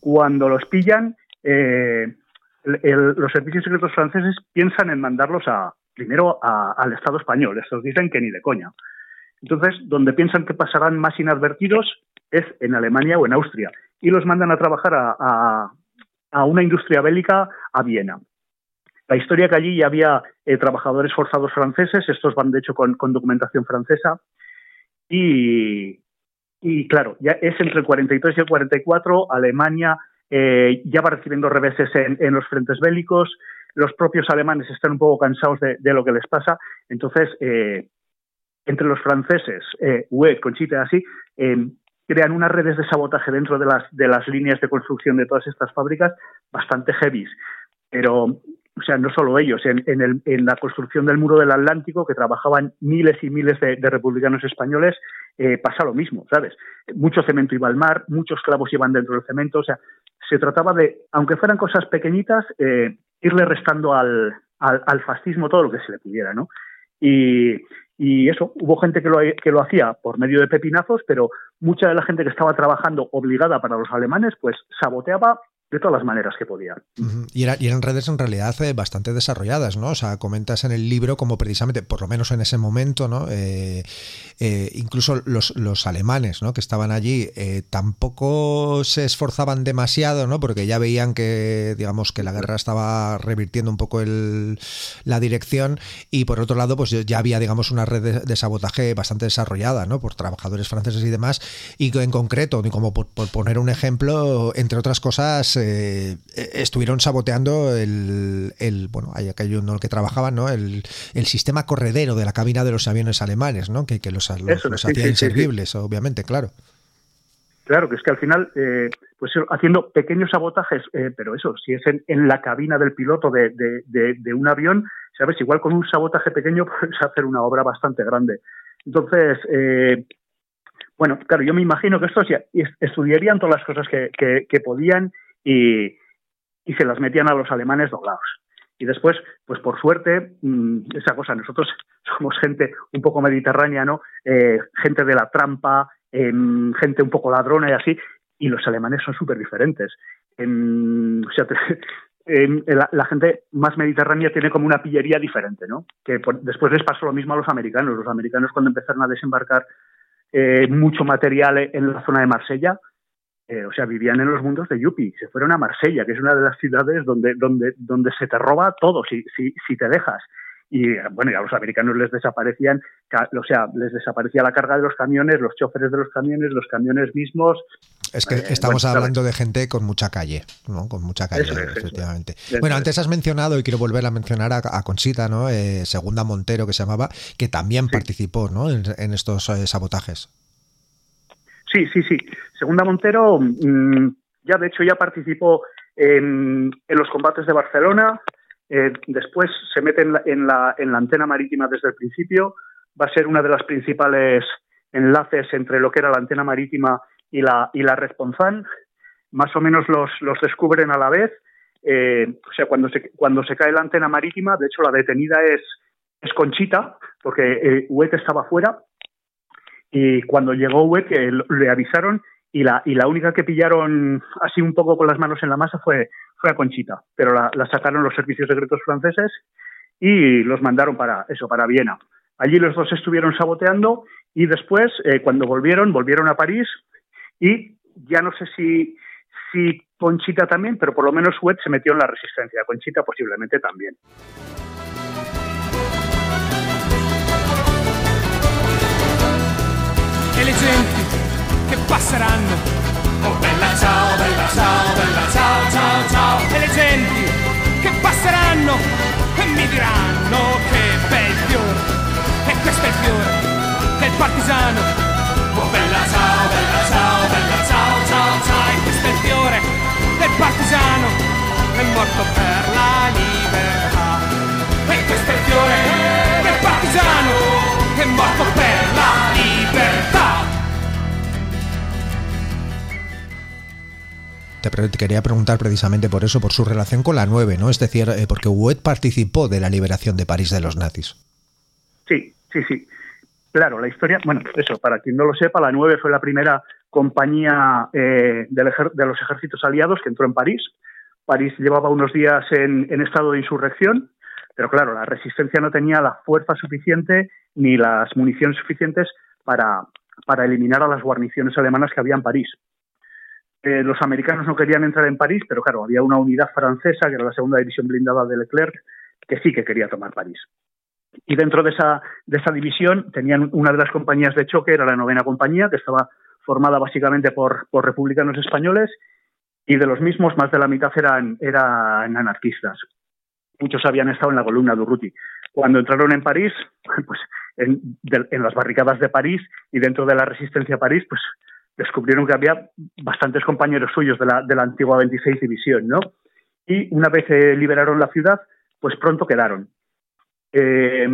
cuando los pillan, eh, el, los servicios secretos franceses piensan en mandarlos a, primero a, al Estado español. Estos dicen que ni de coña. Entonces, donde piensan que pasarán más inadvertidos es en Alemania o en Austria. Y los mandan a trabajar a, una industria bélica a Viena. La historia que allí ya había eh, trabajadores forzados franceses, estos van de hecho con, documentación francesa, y, claro, ya es entre el 43 y el 44, Alemania eh, ya va recibiendo reveses en, los frentes bélicos, los propios alemanes están un poco cansados de, de lo que les pasa, entonces eh, entre los franceses, eh, UE, Conchita así, eh, crean unas redes de sabotaje dentro de las, de las líneas de construcción de todas estas fábricas bastante heavies. Pero, o sea, no solo ellos, en, en, la construcción del muro del Atlántico, que trabajaban miles y miles de, de republicanos españoles, eh, pasa lo mismo, ¿sabes? Mucho cemento iba al mar, muchos clavos iban dentro del cemento, o sea, se trataba de, aunque fueran cosas pequeñitas, eh, irle restando al, al, al fascismo todo lo que se le pudiera, ¿no? Y, y eso, hubo gente que lo, que lo hacía por medio de pepinazos, pero mucha de la gente que estaba trabajando obligada para los alemanes, pues saboteaba de todas las maneras que podía. Y, era, y, eran redes en realidad eh, bastante desarrolladas, ¿no? O sea, comentas en el libro como precisamente, por lo menos en ese momento, ¿no? Eh, eh, incluso los, alemanes, ¿no? Que estaban allí tampoco se esforzaban demasiado, ¿no? Porque ya veían que, digamos, que la guerra estaba revirtiendo un poco el, la dirección y por otro lado, pues ya había, digamos, una red de, sabotaje bastante desarrollada, ¿no? Por trabajadores franceses y demás y en concreto, como por poner un ejemplo, entre otras cosas, eh, estuvieron saboteando el, el, bueno, hay aquello en el que trabajaban, ¿no? El, el, sistema corredero de la cabina de los aviones alemanes, ¿no? Que, que los, los, Eso, los sí, hacía sí, inservibles, sí, obviamente, claro. Claro, que es que al final, eh, pues haciendo pequeños sabotajes, eh, pero eso, si es en, en, la cabina del piloto de, de, de, de, un avión, sabes, igual con un sabotaje pequeño puedes hacer una obra bastante grande. Entonces, eh, bueno, claro, yo me imagino que estos ya estudiarían todas las cosas que, que, que podían y, se las metían a los alemanes doblados. Y después, pues por suerte, mmm, esa cosa, nosotros somos gente un poco mediterránea, ¿no? Eh, gente de la trampa, eh, gente un poco ladrona y así, y los alemanes son súper diferentes. O sea, la, gente más mediterránea tiene como una pillería diferente, ¿no? Que después les pasó lo mismo a los americanos. Los americanos cuando empezaron a desembarcar eh, mucho material en la zona de Marsella, eh, o sea, vivían en los mundos de Yupi, se fueron a Marsella, que es una de las ciudades donde, donde, donde se te roba todo si, si, si te dejas. Y bueno, y a los americanos les desaparecían, o sea, les desaparecía la carga de los camiones, los choferes de los camiones, los camiones mismos. Es que eh, estamos bueno, hablando de gente con mucha calle, ¿no? Con mucha calle, es, efectivamente. Bueno, antes has mencionado, y quiero volver a mencionar a, a Conchita, ¿no? Eh, Segunda Montero, que se llamaba, que también sí. participó, ¿no? En, en estos sabotajes. Sí, sí, sí. Segunda Montero, mm, ya de hecho ya participó en, en los combates de Barcelona, eh, después se mete en la, en, la, en la antena marítima desde el principio, va a ser una de las principales enlaces entre lo que era la antena marítima y la, y la. Más o menos los, los descubren a la vez. Eh, o sea, cuando se, cuando se cae la antena marítima, de hecho la detenida es, Conchita, porque eh, Huet estaba fuera. Y cuando llegó eh, le avisaron y la, y la única que pillaron así un poco con las manos en la masa fue, fue a Conchita, pero la, la sacaron los servicios secretos franceses y los mandaron para eso, para Viena. Allí los dos estuvieron saboteando y después, eh, cuando volvieron, volvieron a París y ya no sé si, si Conchita también, pero por lo menos Huet se metió en la resistencia. Conchita posiblemente también. Le genti che passeranno. Oh bella ciao, bella ciao, bella ciao, ciao, ciao. E le genti che passeranno e mi diranno che bel fiore. E questo è il fiore del partigiano. Oh bella ciao, bella ciao, bella ciao, ciao, ciao. E questo è il fiore del partigiano. È morto per la libertà. E questo è il fiore del partigiano. Te, quería preguntar precisamente por eso, por su relación con la 9, ¿no? Es decir, eh, porque Huet participó de la liberación de París de los nazis. Sí, sí, sí. Claro, la historia, bueno, eso, para quien no lo sepa, la 9 fue la primera compañía eh, de los ejércitos aliados que entró en París. París llevaba unos días en, en estado de insurrección, pero claro, la resistencia no tenía la fuerza suficiente ni las municiones suficientes para eliminar a las guarniciones alemanas que había en París. Eh, los americanos no querían entrar en París, pero claro, había una unidad francesa, que era la segunda división blindada de Leclerc, que sí que quería tomar París. Y dentro de esa, de esa división tenían una de las compañías de choque, era la novena compañía, que estaba formada básicamente por, por republicanos españoles, y de los mismos más de la mitad eran, eran anarquistas. Muchos habían estado en la columna de Urruti. Cuando entraron en París, pues en, de- en las barricadas de París y dentro de la resistencia a París, pues descubrieron que había bastantes compañeros suyos de la, de la antigua 26 División, ¿no? Y una vez eh, liberaron la ciudad, pues pronto quedaron. Eh,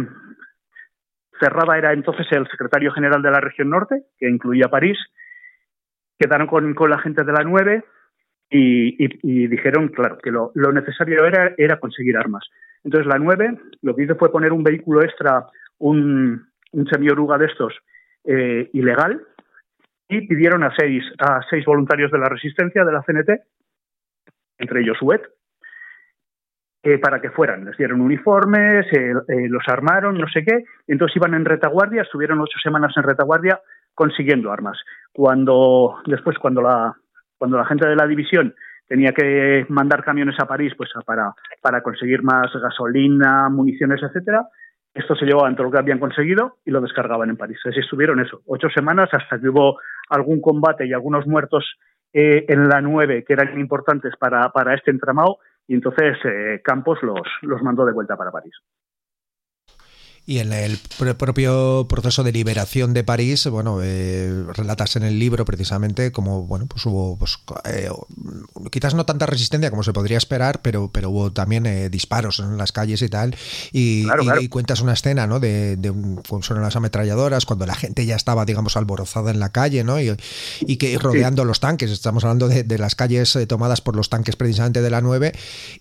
era entonces el secretario general de la región norte, que incluía París. Quedaron con, con la gente de la 9 y, y- y dijeron, claro, que lo, lo necesario era, era conseguir armas. Entonces la 9 lo que hizo fue poner un vehículo extra, un, un semioruga de estos, eh, ilegal, y pidieron a seis, a seis voluntarios de la resistencia de la CNT, entre ellos Huet, eh, para que fueran. Les dieron uniformes, eh, eh, los armaron, no sé qué, entonces iban en retaguardia, estuvieron ocho semanas en retaguardia consiguiendo armas. Cuando, después, cuando la, cuando la gente de la división tenía que mandar camiones a París pues para, para conseguir más gasolina, municiones, etcétera, esto se llevaban todo lo que habían conseguido y lo descargaban en París. Así estuvieron eso, ocho semanas hasta que hubo algún combate y algunos muertos eh, en la 9 que eran importantes para, para este entramado y entonces eh, Campos los, los mandó de vuelta para París. Y en el pr- propio proceso de liberación de París, bueno, eh, relatas en el libro precisamente como, bueno, pues hubo, pues, eh, quizás no tanta resistencia como se podría esperar, pero, pero hubo también eh, disparos en las calles y tal. Y, Claro, y- claro. y cuentas una escena, ¿no? De, de son las ametralladoras, cuando la gente ya estaba, digamos, alborozada en la calle, ¿no? Y, y que rodeando los tanques, estamos hablando de, de las calles eh, tomadas por los tanques precisamente de la 9,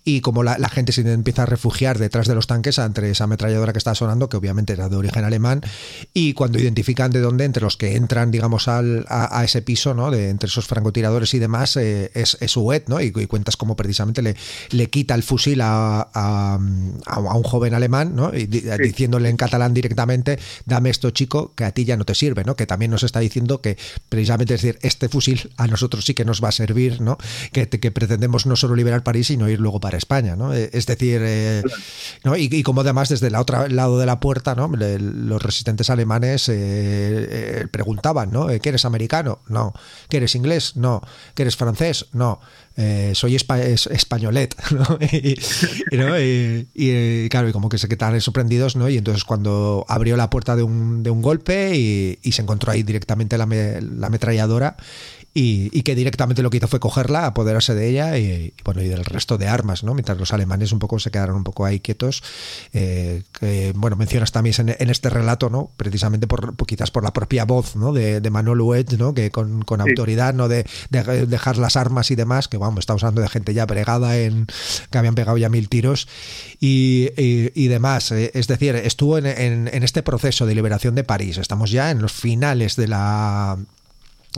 y como la, la gente se empieza a refugiar detrás de los tanques entre esa ametralladora que está sonando, que obviamente era de origen alemán, y cuando identifican de dónde, entre los que entran, digamos, al, a, a ese piso, ¿no? De, entre esos francotiradores y demás, eh, es, es ¿no? Y, y cuentas cómo precisamente le, le quita el fusil a, a, a un joven alemán, ¿no? Y di- diciéndole en catalán directamente, dame esto chico, que a ti ya no te sirve, ¿no? Que también nos está diciendo que precisamente es decir, este fusil a nosotros sí que nos va a servir, ¿no? Que, que pretendemos no solo liberar París, sino ir luego para España, ¿no? Eh, Es decir, eh, ¿no? Y, y como además desde el otro lado de la puerta, ¿no? los resistentes alemanes preguntaban, ¿no? ¿Que eres americano? No. ¿Que eres inglés? No. ¿Que eres francés? No. soy españolet, ¿no? Y, claro, y como que se quedaron sorprendidos, ¿no? Y entonces cuando abrió la puerta de un, de un golpe y, se encontró ahí directamente la, la ametralladora y, que directamente lo que hizo fue cogerla, apoderarse de ella y, bueno y del resto de armas, ¿no? Mientras los alemanes un poco se quedaron un poco ahí quietos. Eh, bueno, mencionas también en, este relato, ¿no? Precisamente por, quizás por la propia voz, ¿no? De, Manuel Huet, ¿no? Que con, autoridad, ¿no? De, dejar las armas y demás, que vamos, está usando de gente ya bregada en que habían pegado ya mil tiros y, y demás. Eh, es decir, estuvo en, en este proceso de liberación de París. Estamos ya en los finales de la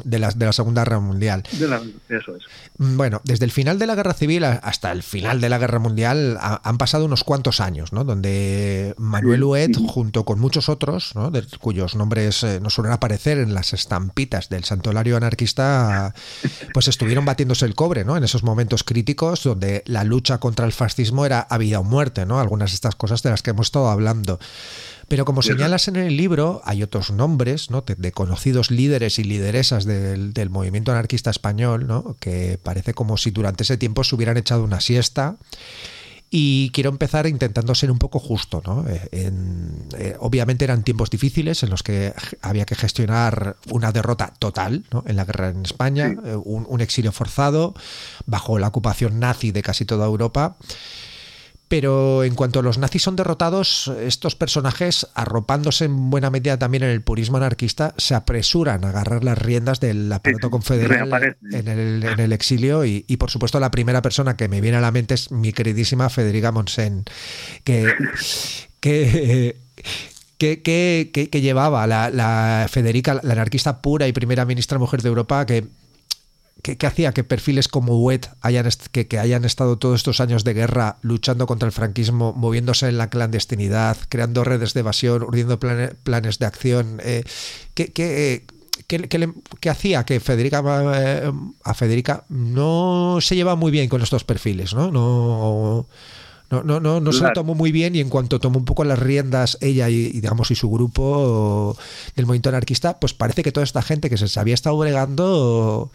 de la, de la Segunda Guerra Mundial. eso es. Mm, bueno, desde el final de la Guerra Civil hasta el final de la Guerra Mundial han pasado unos cuantos años, ¿no? Donde Manuel Huet, junto con muchos otros, ¿no? De, cuyos nombres eh, no suelen aparecer en las estampitas del santuario anarquista, pues estuvieron batiéndose el cobre, ¿no? En esos momentos críticos donde la lucha contra el fascismo era a vida o muerte, ¿no? Algunas de estas cosas de las que hemos estado hablando. Pero como señalas en el libro, hay otros nombres ¿no? de, conocidos líderes y lideresas del, movimiento anarquista español, ¿no? que parece como si durante ese tiempo se hubieran echado una siesta. Y quiero empezar intentando ser un poco justo. ¿no? Eh, eh, obviamente eran tiempos difíciles en los que había que gestionar una derrota total ¿no? en la guerra en España, eh, un, un, exilio forzado bajo la ocupación nazi de casi toda Europa. Pero en cuanto los nazis son derrotados, estos personajes, arropándose en buena medida también en el purismo anarquista, se apresuran a agarrar las riendas del aparato confederal en el, exilio. Y, por supuesto, la primera persona que me viene a la mente es mi queridísima Federica Monsen, que. que que, llevaba la, la, Federica, la anarquista pura y primera ministra mujer de Europa, que ¿Qué, hacía que perfiles como Wet hayan, que, hayan estado todos estos años de guerra luchando contra el franquismo, moviéndose en la clandestinidad, creando redes de evasión, urdiendo planes de acción? Eh, ¿qué, hacía que Federica, eh, a Federica no se lleva muy bien con estos perfiles? No, no, no, no, no, no se lo tomó muy bien y en cuanto tomó un poco las riendas ella y, digamos y su grupo del movimiento anarquista, pues parece que toda esta gente que se había estado bregando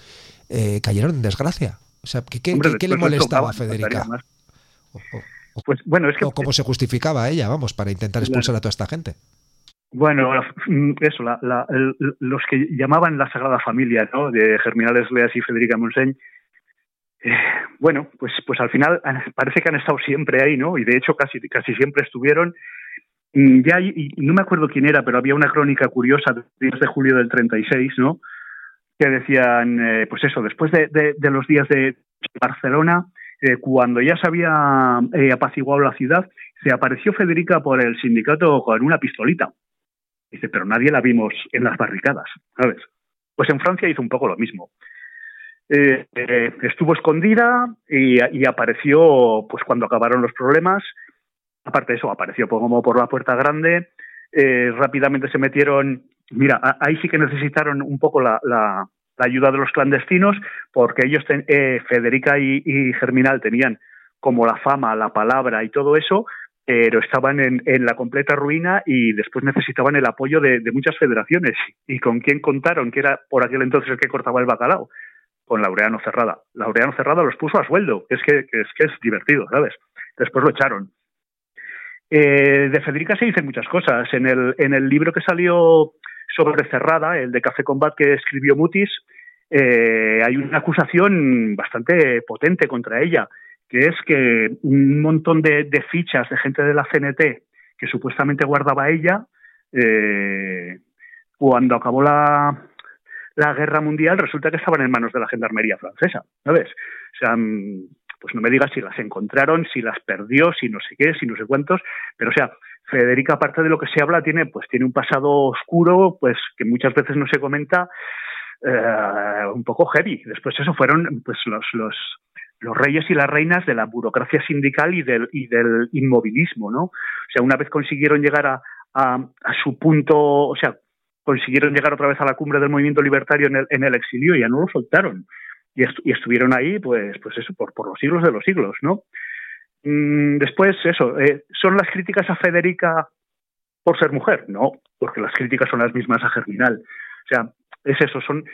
eh, cayeron en desgracia. O sea, ¿qué, le molestaba a Federica? O, pues bueno, es que o cómo se justificaba ella, vamos, para intentar expulsar a toda esta gente. Bueno, mm, eso, los que llamaban la Sagrada Familia, ¿no? De Germinales Leas y Federica Montseny, eh, bueno, pues, pues al final parece que han estado siempre ahí, ¿no? Y de hecho casi, casi siempre estuvieron. Mm, ya, y no me acuerdo quién era, pero había una crónica curiosa del 10 de julio del 36, ¿no? Que decían, eh, pues eso, después de, los días de Barcelona, eh, cuando ya se había eh, apaciguado la ciudad, se apareció Federica por el sindicato con una pistolita. Dice, pero nadie la vimos en las barricadas, ¿sabes? Pues en Francia hizo un poco lo mismo. estuvo escondida y, apareció, pues cuando acabaron los problemas, aparte de eso, apareció como por la puerta grande, rápidamente se metieron Mira, ahí sí que necesitaron un poco la, ayuda de los clandestinos, porque ellos, eh, Federica y, Germinal, tenían como la fama, la palabra y todo eso, pero estaban en, en la completa ruina y después necesitaban el apoyo de, muchas federaciones. ¿Y con quién contaron? Que era por aquel entonces el que cortaba el bacalao. Con Laureano Cerrada. Laureano Cerrada los puso a sueldo. Es que, es que es divertido, ¿sabes? Después lo echaron. Eh, de Federica se dicen muchas cosas. En el, en el libro que salió sobre Cerrada, el de Café Combat que escribió Mutis, eh, hay una acusación bastante potente contra ella, que es que un montón de, fichas de gente de la CNT que supuestamente guardaba ella, eh, cuando acabó la, la guerra mundial, resulta que estaban en manos de la gendarmería francesa, ¿sabes? O sea, mm, pues no me digas si las encontraron, si las perdió, si no sé qué, si no sé cuántos, pero o sea, Federica, aparte de lo que se habla, tiene, pues, tiene un pasado oscuro, pues, que muchas veces no se comenta, eh, un poco heavy. Después eso fueron, pues, los, los, los reyes y las reinas de la burocracia sindical y del, y del inmovilismo, ¿no? O sea, una vez consiguieron llegar a, a, su punto, o sea, consiguieron llegar otra vez a la cumbre del movimiento libertario en el, en el exilio y ya no lo soltaron. Y, y estuvieron ahí, pues, pues eso, por, por los siglos de los siglos, ¿no? Mm, después, eso, eh, son las críticas a Federica por ser mujer, no, porque las críticas son las mismas a Germinal. O sea, es eso, son,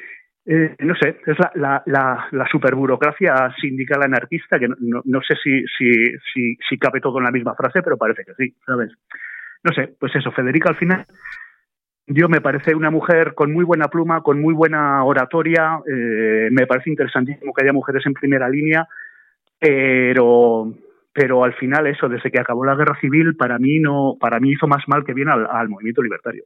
eh, no sé, es la, la, la, superburocracia sindical anarquista, que no, sé si, si, si, si cabe todo en la misma frase, pero parece que sí, ¿sabes? No sé, pues eso, Federica al final yo me parece una mujer con muy buena pluma, con muy buena oratoria, eh, me parece interesantísimo que haya mujeres en primera línea, pero pero al final eso, desde que acabó la guerra civil, para mí no, para mí hizo más mal que bien al, movimiento libertario.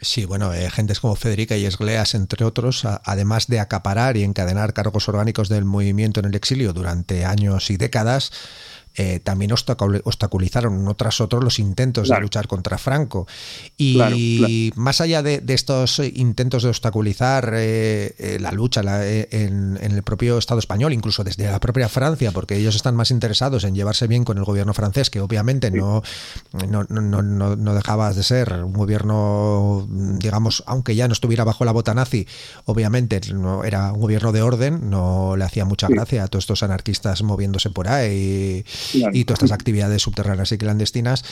Sí, bueno, eh, gentes como Federica y Esgleas, entre otros, además de acaparar y encadenar cargos orgánicos del movimiento en el exilio durante años y décadas, eh, también obstaculizaron uno tras otro los intentos Claro. de luchar contra Franco. Y Claro, claro. más allá de, de estos intentos de obstaculizar eh, eh, la lucha la- eh, en, en el propio Estado español, incluso desde la propia Francia, porque ellos están más interesados en llevarse bien con el gobierno francés, que obviamente no, no, no, no, no dejaba de ser un gobierno, digamos, aunque ya no estuviera bajo la bota nazi, obviamente no era un gobierno de orden, no le hacía mucha gracia a todos estos anarquistas moviéndose por ahí Claro. y todas estas actividades subterráneas y clandestinas.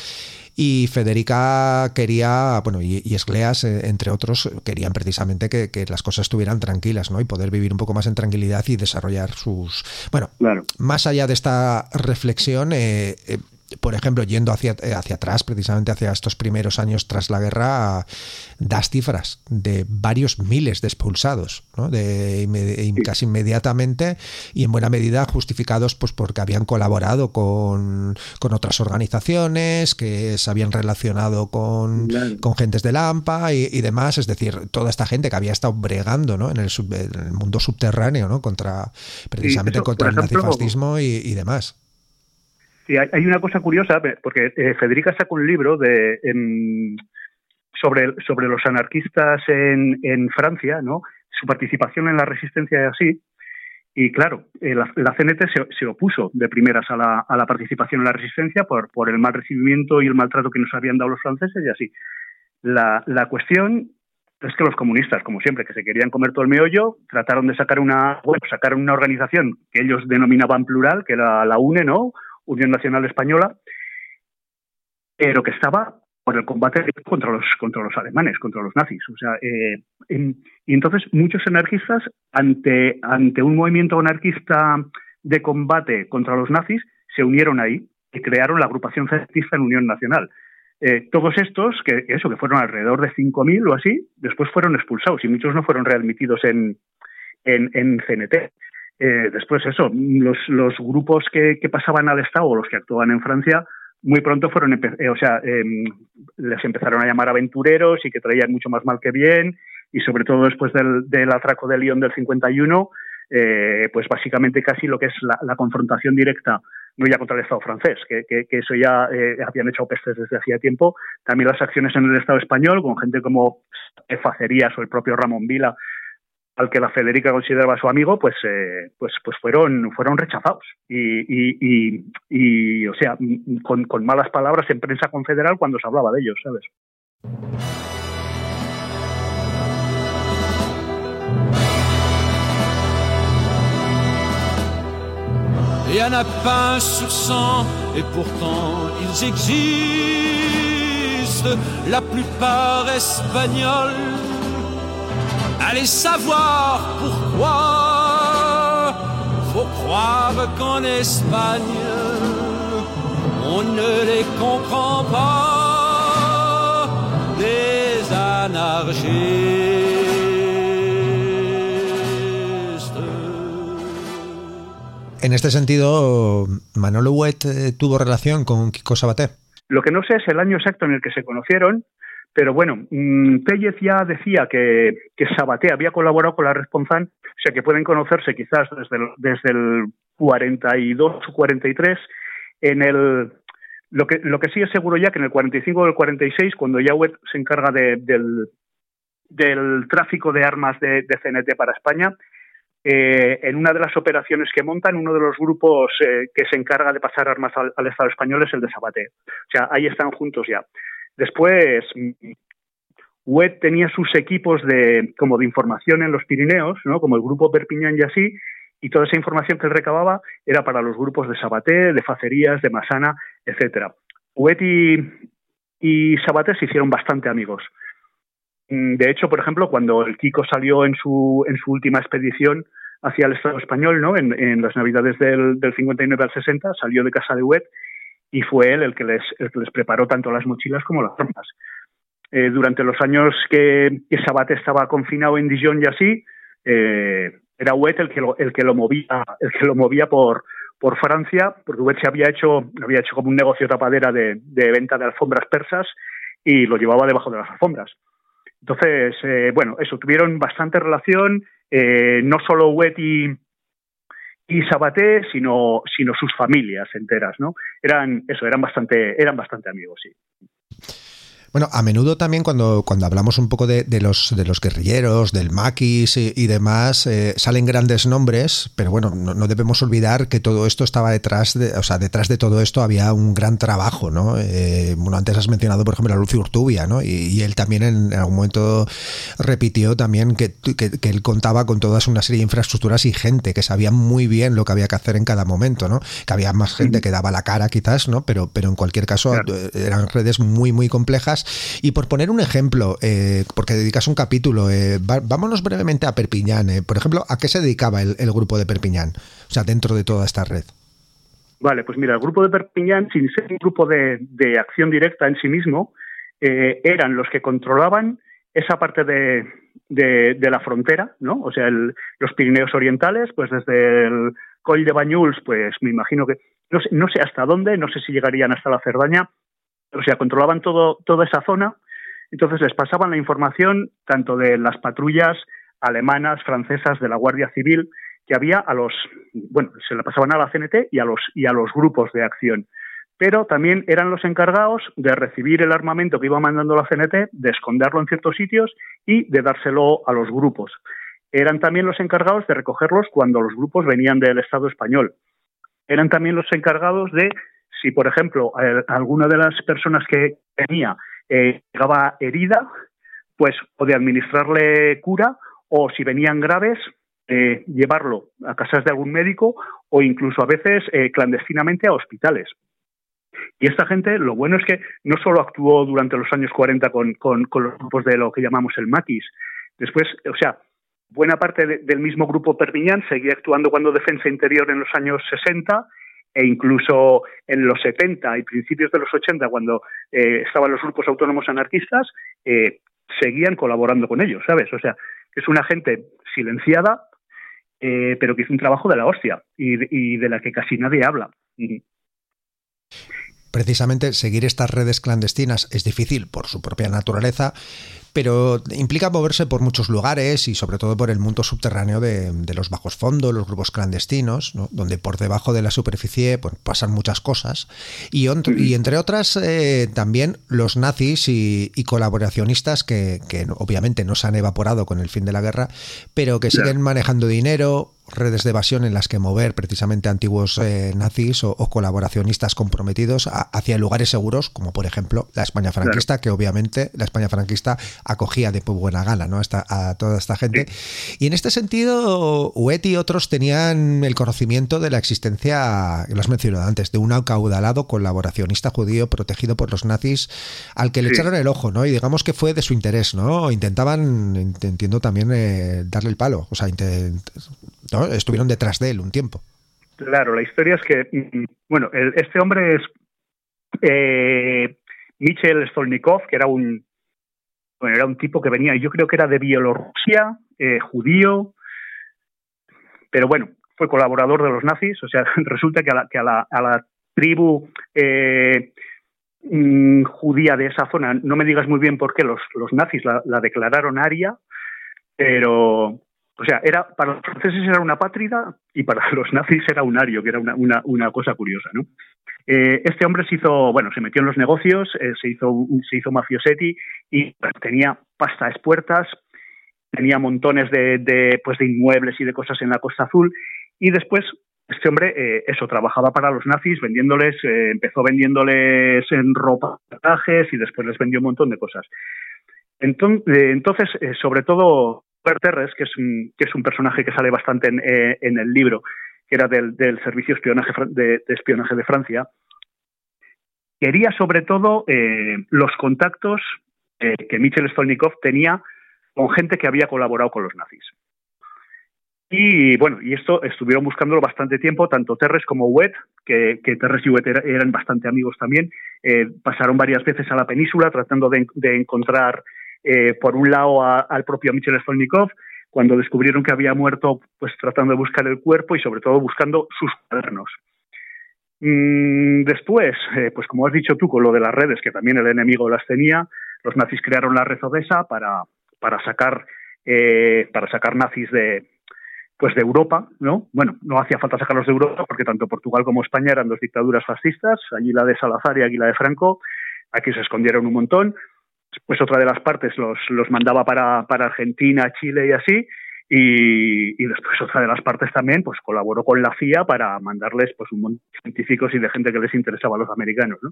Y Federica quería, bueno, y, y Escleas, eh, entre otros, querían precisamente que, que las cosas estuvieran tranquilas, ¿no? Y poder vivir un poco más en tranquilidad y desarrollar sus. Bueno, Claro. más allá de esta reflexión, eh, eh, por ejemplo, yendo hacia, eh, hacia atrás, precisamente hacia estos primeros años tras la guerra, das cifras de varios miles de expulsados, ¿no? de, casi inmediatamente y en buena medida justificados pues porque habían colaborado con, con otras organizaciones, que se habían relacionado con, Claro. con gentes de Lampa y, y demás, es decir, toda esta gente que había estado bregando ¿no? en, el sub- en el mundo subterráneo, ¿no? contra precisamente eso, contra el ejemplo, nazifascismo y, y demás. Sí, hay, una cosa curiosa, porque eh, Federica sacó un libro de, em, sobre, sobre los anarquistas en, Francia, ¿no? su participación en la resistencia y así. Y claro, eh, la, CNT se, se opuso de primeras a la, a la participación en la resistencia por, por el mal recibimiento y el maltrato que nos habían dado los franceses y así. La, la cuestión es que los comunistas, como siempre, que se querían comer todo el meollo, trataron de sacar una, bueno, sacaron una organización que ellos denominaban plural, que era la UNE, ¿no? Unión Nacional Española, pero que estaba por el combate contra los contra los alemanes, contra los nazis. O sea, eh, y entonces muchos anarquistas ante ante un movimiento anarquista de combate contra los nazis se unieron ahí y crearon la agrupación fascista en Unión Nacional. Eh, todos estos, que eso, que fueron alrededor de 5.000 o así, después fueron expulsados y muchos no fueron readmitidos en, en, en CNT. Eh, después eso, los, los grupos que, que pasaban al Estado o los que actuaban en Francia, muy pronto fueron, eh, o sea, em, les empezaron a llamar aventureros y que traían mucho más mal que bien y sobre todo después del, del atraco de Lyon del 51, eh, pues básicamente casi lo que es la, confrontación directa, no ya contra el Estado francés, que, que, que eso ya eh, habían hecho pestes desde hacía tiempo, también las acciones en el Estado español con gente como Facerías o el propio Ramón Vila, al que la Federica consideraba su amigo, pues, eh, pues, pues fueron, fueron rechazados. Y, y, y, y, o sea, con, con malas palabras en prensa confederal cuando se hablaba de ellos, ¿sabes? Il y en a pas sur cent, et pourtant ils existent, la plupart espagnols. Allez savoir pourquoi, faut croire qu'en Espagne, on ne les comprend pas, les anarchistes. En este sentido, Manolo Huet eh, tuvo relación con Kiko Sabaté. Lo que no sé es el año exacto en el que se conocieron, pero bueno, mmm, Tellez ya decía que, que Sabaté había colaborado con la Responsan, o sea que pueden conocerse quizás desde el, desde el 42 o 43. En el, lo, que, lo que sí es seguro ya que en el 45 o el 46, cuando Yahweh se encarga de, del, del tráfico de armas de, de CNT para España, eh, en una de las operaciones que montan, uno de los grupos eh, que se encarga de pasar armas al, al, Estado español es el de Sabaté. O sea, ahí están juntos ya. Después, Wet tenía sus equipos de, como de información en los Pirineos, ¿no? como el grupo Perpiñán y así, y toda esa información que él recababa era para los grupos de Sabaté, de Facerías, de Masana, etcétera. Wet y, y Sabaté se hicieron bastante amigos. Mm, de hecho, por ejemplo, cuando el Kiko salió en su, en su última expedición hacia el Estado español, ¿no? En, las Navidades del, del, 59 al 60, salió de casa de Huet y fue él el que les, el que les preparó tanto las mochilas como las armas. Eh, durante los años que, que Sabate estaba confinado en Dijon y así, eh, era Huet el que lo, el que lo movía, el que lo movía por, por Francia, porque Huet se había hecho, había hecho como un negocio tapadera de, de venta de alfombras persas y lo llevaba debajo de las alfombras. Entonces, eh, bueno, eso, tuvieron bastante relación, eh, no solo Huet y, y Sabaté, sino, sino sus familias enteras, ¿no? Eran, eso, eran bastante, eran bastante amigos, sí. Bueno, a menudo también cuando, cuando hablamos un poco de, los, de los guerrilleros, del maquis y, demás, eh, salen grandes nombres, pero bueno, no, debemos olvidar que todo esto estaba detrás de, o sea, detrás de todo esto había un gran trabajo, ¿no? Eh, bueno, antes has mencionado, por ejemplo, a Lucio Urtubia, ¿no? Y, él también en algún momento repitió también que, que, él contaba con toda una serie de infraestructuras y gente que sabía muy bien lo que había que hacer en cada momento, ¿no? Que había más gente que daba la cara quizás, ¿no? Pero, pero en cualquier caso eh, eran redes muy, muy complejas y por poner un ejemplo, eh, porque dedicas un capítulo, eh, vámonos brevemente a Perpiñán. Eh. Por ejemplo, ¿a qué se dedicaba el, grupo de Perpiñán? O sea, dentro de toda esta red. Vale, pues mira, el grupo de Perpiñán, sin ser un grupo de, acción directa en sí mismo, eran los que controlaban esa parte de, la frontera, ¿no? O sea, los Pirineos Orientales, pues desde el Col de Bañuls, pues me imagino que, no sé, no sé hasta dónde, no sé si llegarían hasta la Cerdaña, o sea, controlaban todo, toda esa zona, entonces les pasaban la información tanto de las patrullas alemanas, francesas, de la Guardia Civil, que había a los, bueno, se la pasaban a la CNT y a los, y a los grupos de acción. Pero también eran los encargados de recibir el armamento que iba mandando la CNT, de esconderlo en ciertos sitios y de dárselo a los grupos. Eran también los encargados de recogerlos cuando los grupos venían del Estado español. Eran también los encargados de si, por ejemplo, alguna de las personas que tenía eh, llegaba herida, pues o de administrarle cura o si venían graves, eh, llevarlo a casas de algún médico o incluso a veces eh, clandestinamente a hospitales. Y esta gente, lo bueno es que no solo actuó durante los años 40 con, con, los grupos de lo que llamamos el maquis, después, o sea, buena parte del mismo grupo Perpiñán seguía actuando cuando Defensa Interior en los años 60 e incluso en los 70 y principios de los 80, cuando eh, estaban los grupos autónomos anarquistas, eh, seguían colaborando con ellos, ¿sabes? O sea, es una gente silenciada, eh, pero que hizo un trabajo de la hostia y, de la que casi nadie habla. Precisamente seguir estas redes clandestinas es difícil por su propia naturaleza, pero implica moverse por muchos lugares y sobre todo por el mundo subterráneo de, los bajos fondos, los grupos clandestinos, donde por debajo de la superficie pues, pasan muchas cosas. Y, entre otras, eh, también los nazis y, colaboracionistas que, obviamente no se han evaporado con el fin de la guerra, pero que siguen manejando dinero, redes de evasión en las que mover precisamente antiguos eh, nazis o, colaboracionistas comprometidos hacia lugares seguros, como por ejemplo la España franquista, que obviamente la España franquista acogía de buena gana ¿no? a toda esta gente. Y en este sentido, Huet y otros tenían el conocimiento de la existencia, lo has mencionado antes, de un acaudalado colaboracionista judío protegido por los nazis al que le echaron el ojo, ¿no? Y digamos que fue de su interés, ¿no? Intentaban, entiendo también, eh, darle el palo, o sea, estuvieron detrás de él un tiempo. Claro, la historia es que, mm, bueno, este hombre es eh, Michel Stolnikov, que era un, bueno, era un tipo que venía, yo creo que era de Bielorrusia, eh, judío, pero bueno, fue colaborador de los nazis, o sea, resulta que a la, que a la, a la tribu eh, mm, judía de esa zona, no me digas muy bien por qué los, los nazis la, la declararon aria, pero o sea, era para los franceses era una pátrida y para los nazis era un ario, que era una, una, una cosa curiosa, ¿no? Eh, este hombre se hizo, bueno, se metió en los negocios, eh, se hizo se hizo mafiosetti y tenía pasta a puertas, tenía montones de, de, pues de inmuebles y de cosas en la Costa Azul y después este hombre eh, eso trabajaba para los nazis vendiéndoles empezó vendiéndoles en ropa trajes y después les vendió un montón de cosas entonces sobre todo Terres, que es un, que es un personaje que sale bastante en, eh, el libro, que era del, servicio espionaje de, espionaje de Francia, quería sobre todo eh, los contactos eh, que Michel Stolnikov tenía con gente que había colaborado con los nazis. Y bueno, y esto estuvieron buscándolo bastante tiempo, tanto Terres como Wet, que, Terres y Wet eran bastante amigos también, pasaron varias veces a la península tratando de, encontrar, eh, por un lado, al propio Michel Stolnikov, cuando descubrieron que había muerto, pues tratando de buscar el cuerpo y sobre todo buscando sus cuadernos. Mm, después, eh, pues como has dicho tú con lo de las redes, que también el enemigo las tenía, los nazis crearon la red Odessa para, para sacar para sacar nazis de, pues de Europa, ¿no? Bueno, no hacía falta sacarlos de Europa porque tanto Portugal como España eran dos dictaduras fascistas, allí la de Salazar y aquí la de Franco, aquí se escondieron un montón, pues otra de las partes los, los mandaba para, para Argentina, Chile y así, y, y, después otra de las partes también pues colaboró con la CIA para mandarles pues un montón de científicos y de gente que les interesaba a los americanos ¿no?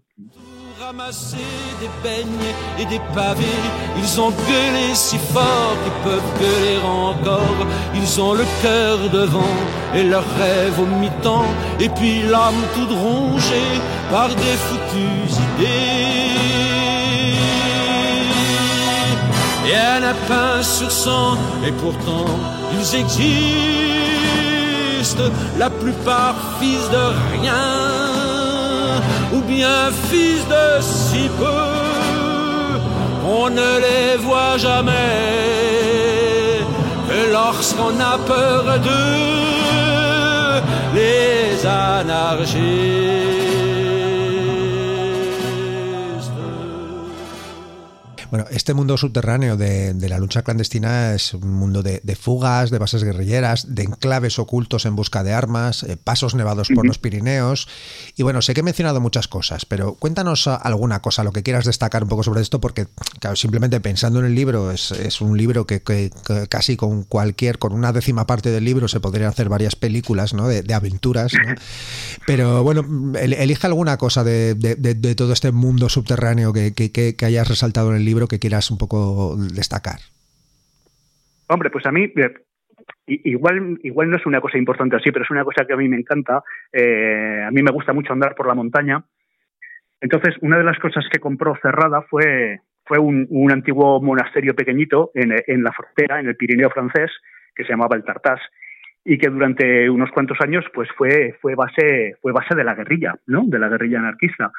Lapin sur sang, et pourtant ils existent, la plupart fils de rien, ou bien fils de si peu, on ne les voit jamais, et lorsqu'on a peur d'eux, les anarchies. Bueno, este mundo subterráneo de, la lucha clandestina es un mundo de, fugas, de bases guerrilleras, de enclaves ocultos en busca de armas, eh, pasos nevados por los Pirineos. Y bueno, sé que he mencionado muchas cosas, pero cuéntanos alguna cosa, lo que quieras destacar un poco sobre esto, porque claro, simplemente pensando en el libro, es, un libro que, casi con cualquier, con una décima parte del libro se podrían hacer varias películas ¿no? de, aventuras. Pero bueno, elige alguna cosa de, todo este mundo subterráneo que hayas resaltado en el libro que quieras un poco destacar. Hombre, pues a mí eh, igual igual no es una cosa importante así, pero es una cosa que a mí me encanta. Eh, a mí me gusta mucho andar por la montaña. Entonces, una de las cosas que compró cerrada fue fue un, antiguo monasterio pequeñito en, en, la frontera, en el Pirineo francés, que se llamaba el Tartás y que durante unos cuantos años pues fue fue base fue base de la guerrilla, ¿no? De la guerrilla anarquista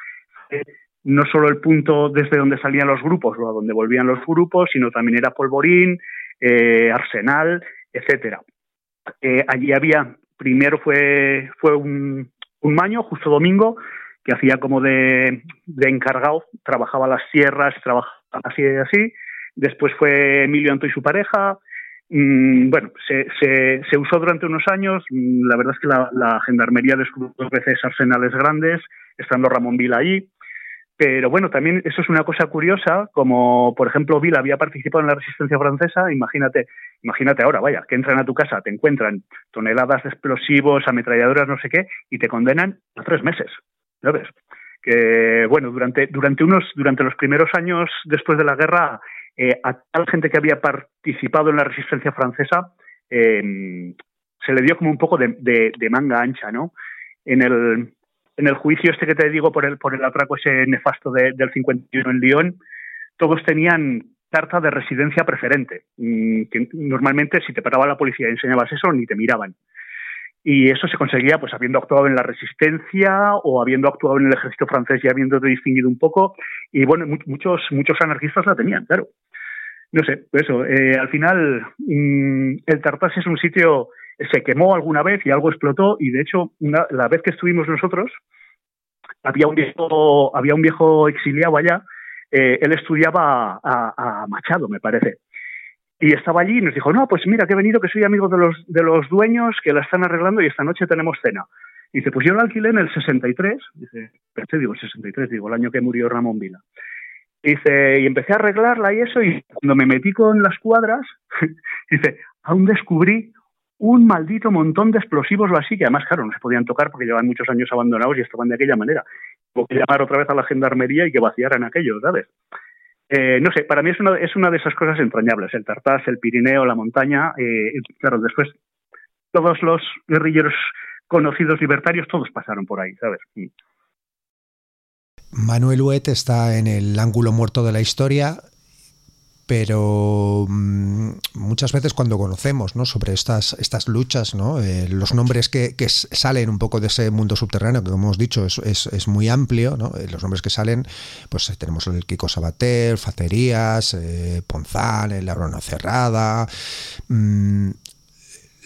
no solo el punto desde donde salían los grupos o a donde volvían los grupos, sino también era Polvorín, eh, Arsenal, etcétera. Eh, allí había, primero fue, fue un, un maño, justo domingo, que hacía como de, de encargado, trabajaba las sierras, trabajaba así y así. Después fue Emilio Anto y su pareja. Mm, bueno, se, se, usó durante unos años. Mm, la verdad es que la, la gendarmería descubrió dos veces arsenales grandes, estando Ramón Vila allí. Pero bueno, también eso es una cosa curiosa, como por ejemplo Bill había participado en la resistencia francesa, imagínate, imagínate ahora, vaya, que entran a tu casa, te encuentran toneladas de explosivos, ametralladoras, no sé qué, y te condenan a tres meses, ¿sabes? Que bueno, durante, durante unos, durante los primeros años después de la guerra, eh, a tal gente que había participado en la resistencia francesa, eh, se le dio como un poco de, de manga ancha, ¿no? En el, en el juicio este que te digo por el, por el atraco ese nefasto del 51 en Lyon, todos tenían carta de residencia preferente, mm, que normalmente si te paraba la policía y enseñabas eso, ni te miraban. Y eso se conseguía pues habiendo actuado en la resistencia o habiendo actuado en el ejército francés y habiéndote distinguido un poco. Y bueno, muchos, muchos anarquistas la tenían, claro. No sé, eso. Eh, al final, mm, el Tartas es un sitio se quemó alguna vez y algo explotó y de hecho la vez que estuvimos nosotros había un viejo había un viejo exiliado allá eh, él estudiaba a, Machado me parece. Y estaba allí y nos dijo no pues mira que he venido que soy amigo de los de los dueños que la están arreglando y esta noche tenemos cena y dice pues yo la alquilé en el 63 dice pero digo el 63 digo el año que murió Ramón Vila Dice, y empecé a arreglarla y eso, y cuando me metí con las cuadras, dice, aún descubrí un maldito montón de explosivos o así, que además, claro, no se podían tocar porque llevan muchos años abandonados y estaban de aquella manera. Tuvo que llamar otra vez a la gendarmería y que vaciaran aquello, ¿sabes? Eh, no sé, para mí es una, es una de esas cosas entrañables, el Tartás, el Pirineo, la montaña, eh, claro, después todos los guerrilleros conocidos libertarios, todos pasaron por ahí, ¿sabes? Manuel Huet está en el ángulo muerto de la historia pero mm, muchas veces cuando conocemos ¿no? sobre estas, estas luchas, ¿no? Eh, los nombres que, que, salen un poco de ese mundo subterráneo, que como hemos dicho es, es, es muy amplio, ¿no? Eh, los nombres que salen, pues eh, tenemos el Kiko Sabater, Facerías, eh, Ponzán, el Labrona Cerrada. Mmm,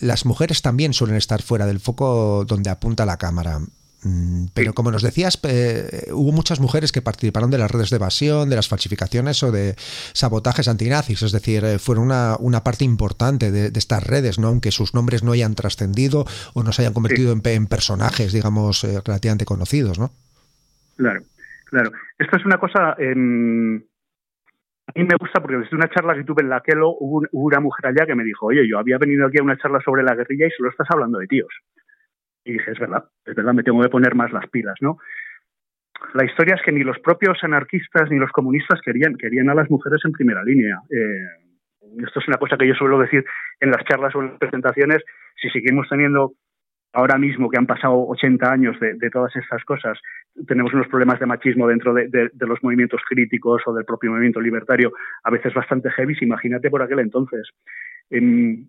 las mujeres también suelen estar fuera del foco donde apunta la cámara. Mm, pero como nos decías, eh, hubo muchas mujeres que participaron de las redes de evasión, de las falsificaciones o de sabotajes antinazis, es decir, eh, fueron una, una, parte importante de, de, estas redes, ¿no? aunque sus nombres no hayan trascendido o no se hayan convertido sí. en, en, personajes, digamos, eh, relativamente conocidos. ¿no? Claro, claro. Esto es una cosa... En... A mí me gusta porque desde una charla que tuve en la Kelo hubo, hubo una mujer allá que me dijo, oye, yo había venido aquí a una charla sobre la guerrilla y solo estás hablando de tíos. Y dije, es verdad, es verdad, me tengo que poner más las pilas, ¿no? La historia es que ni los propios anarquistas ni los comunistas querían, querían a las mujeres en primera línea. Eh, esto es una cosa que yo suelo decir en las charlas o en las presentaciones. Si seguimos teniendo ahora mismo que han pasado 80 años de, todas estas cosas, tenemos unos problemas de machismo dentro de, los movimientos críticos o del propio movimiento libertario, a veces bastante heavy. Imagínate por aquel entonces. Eh,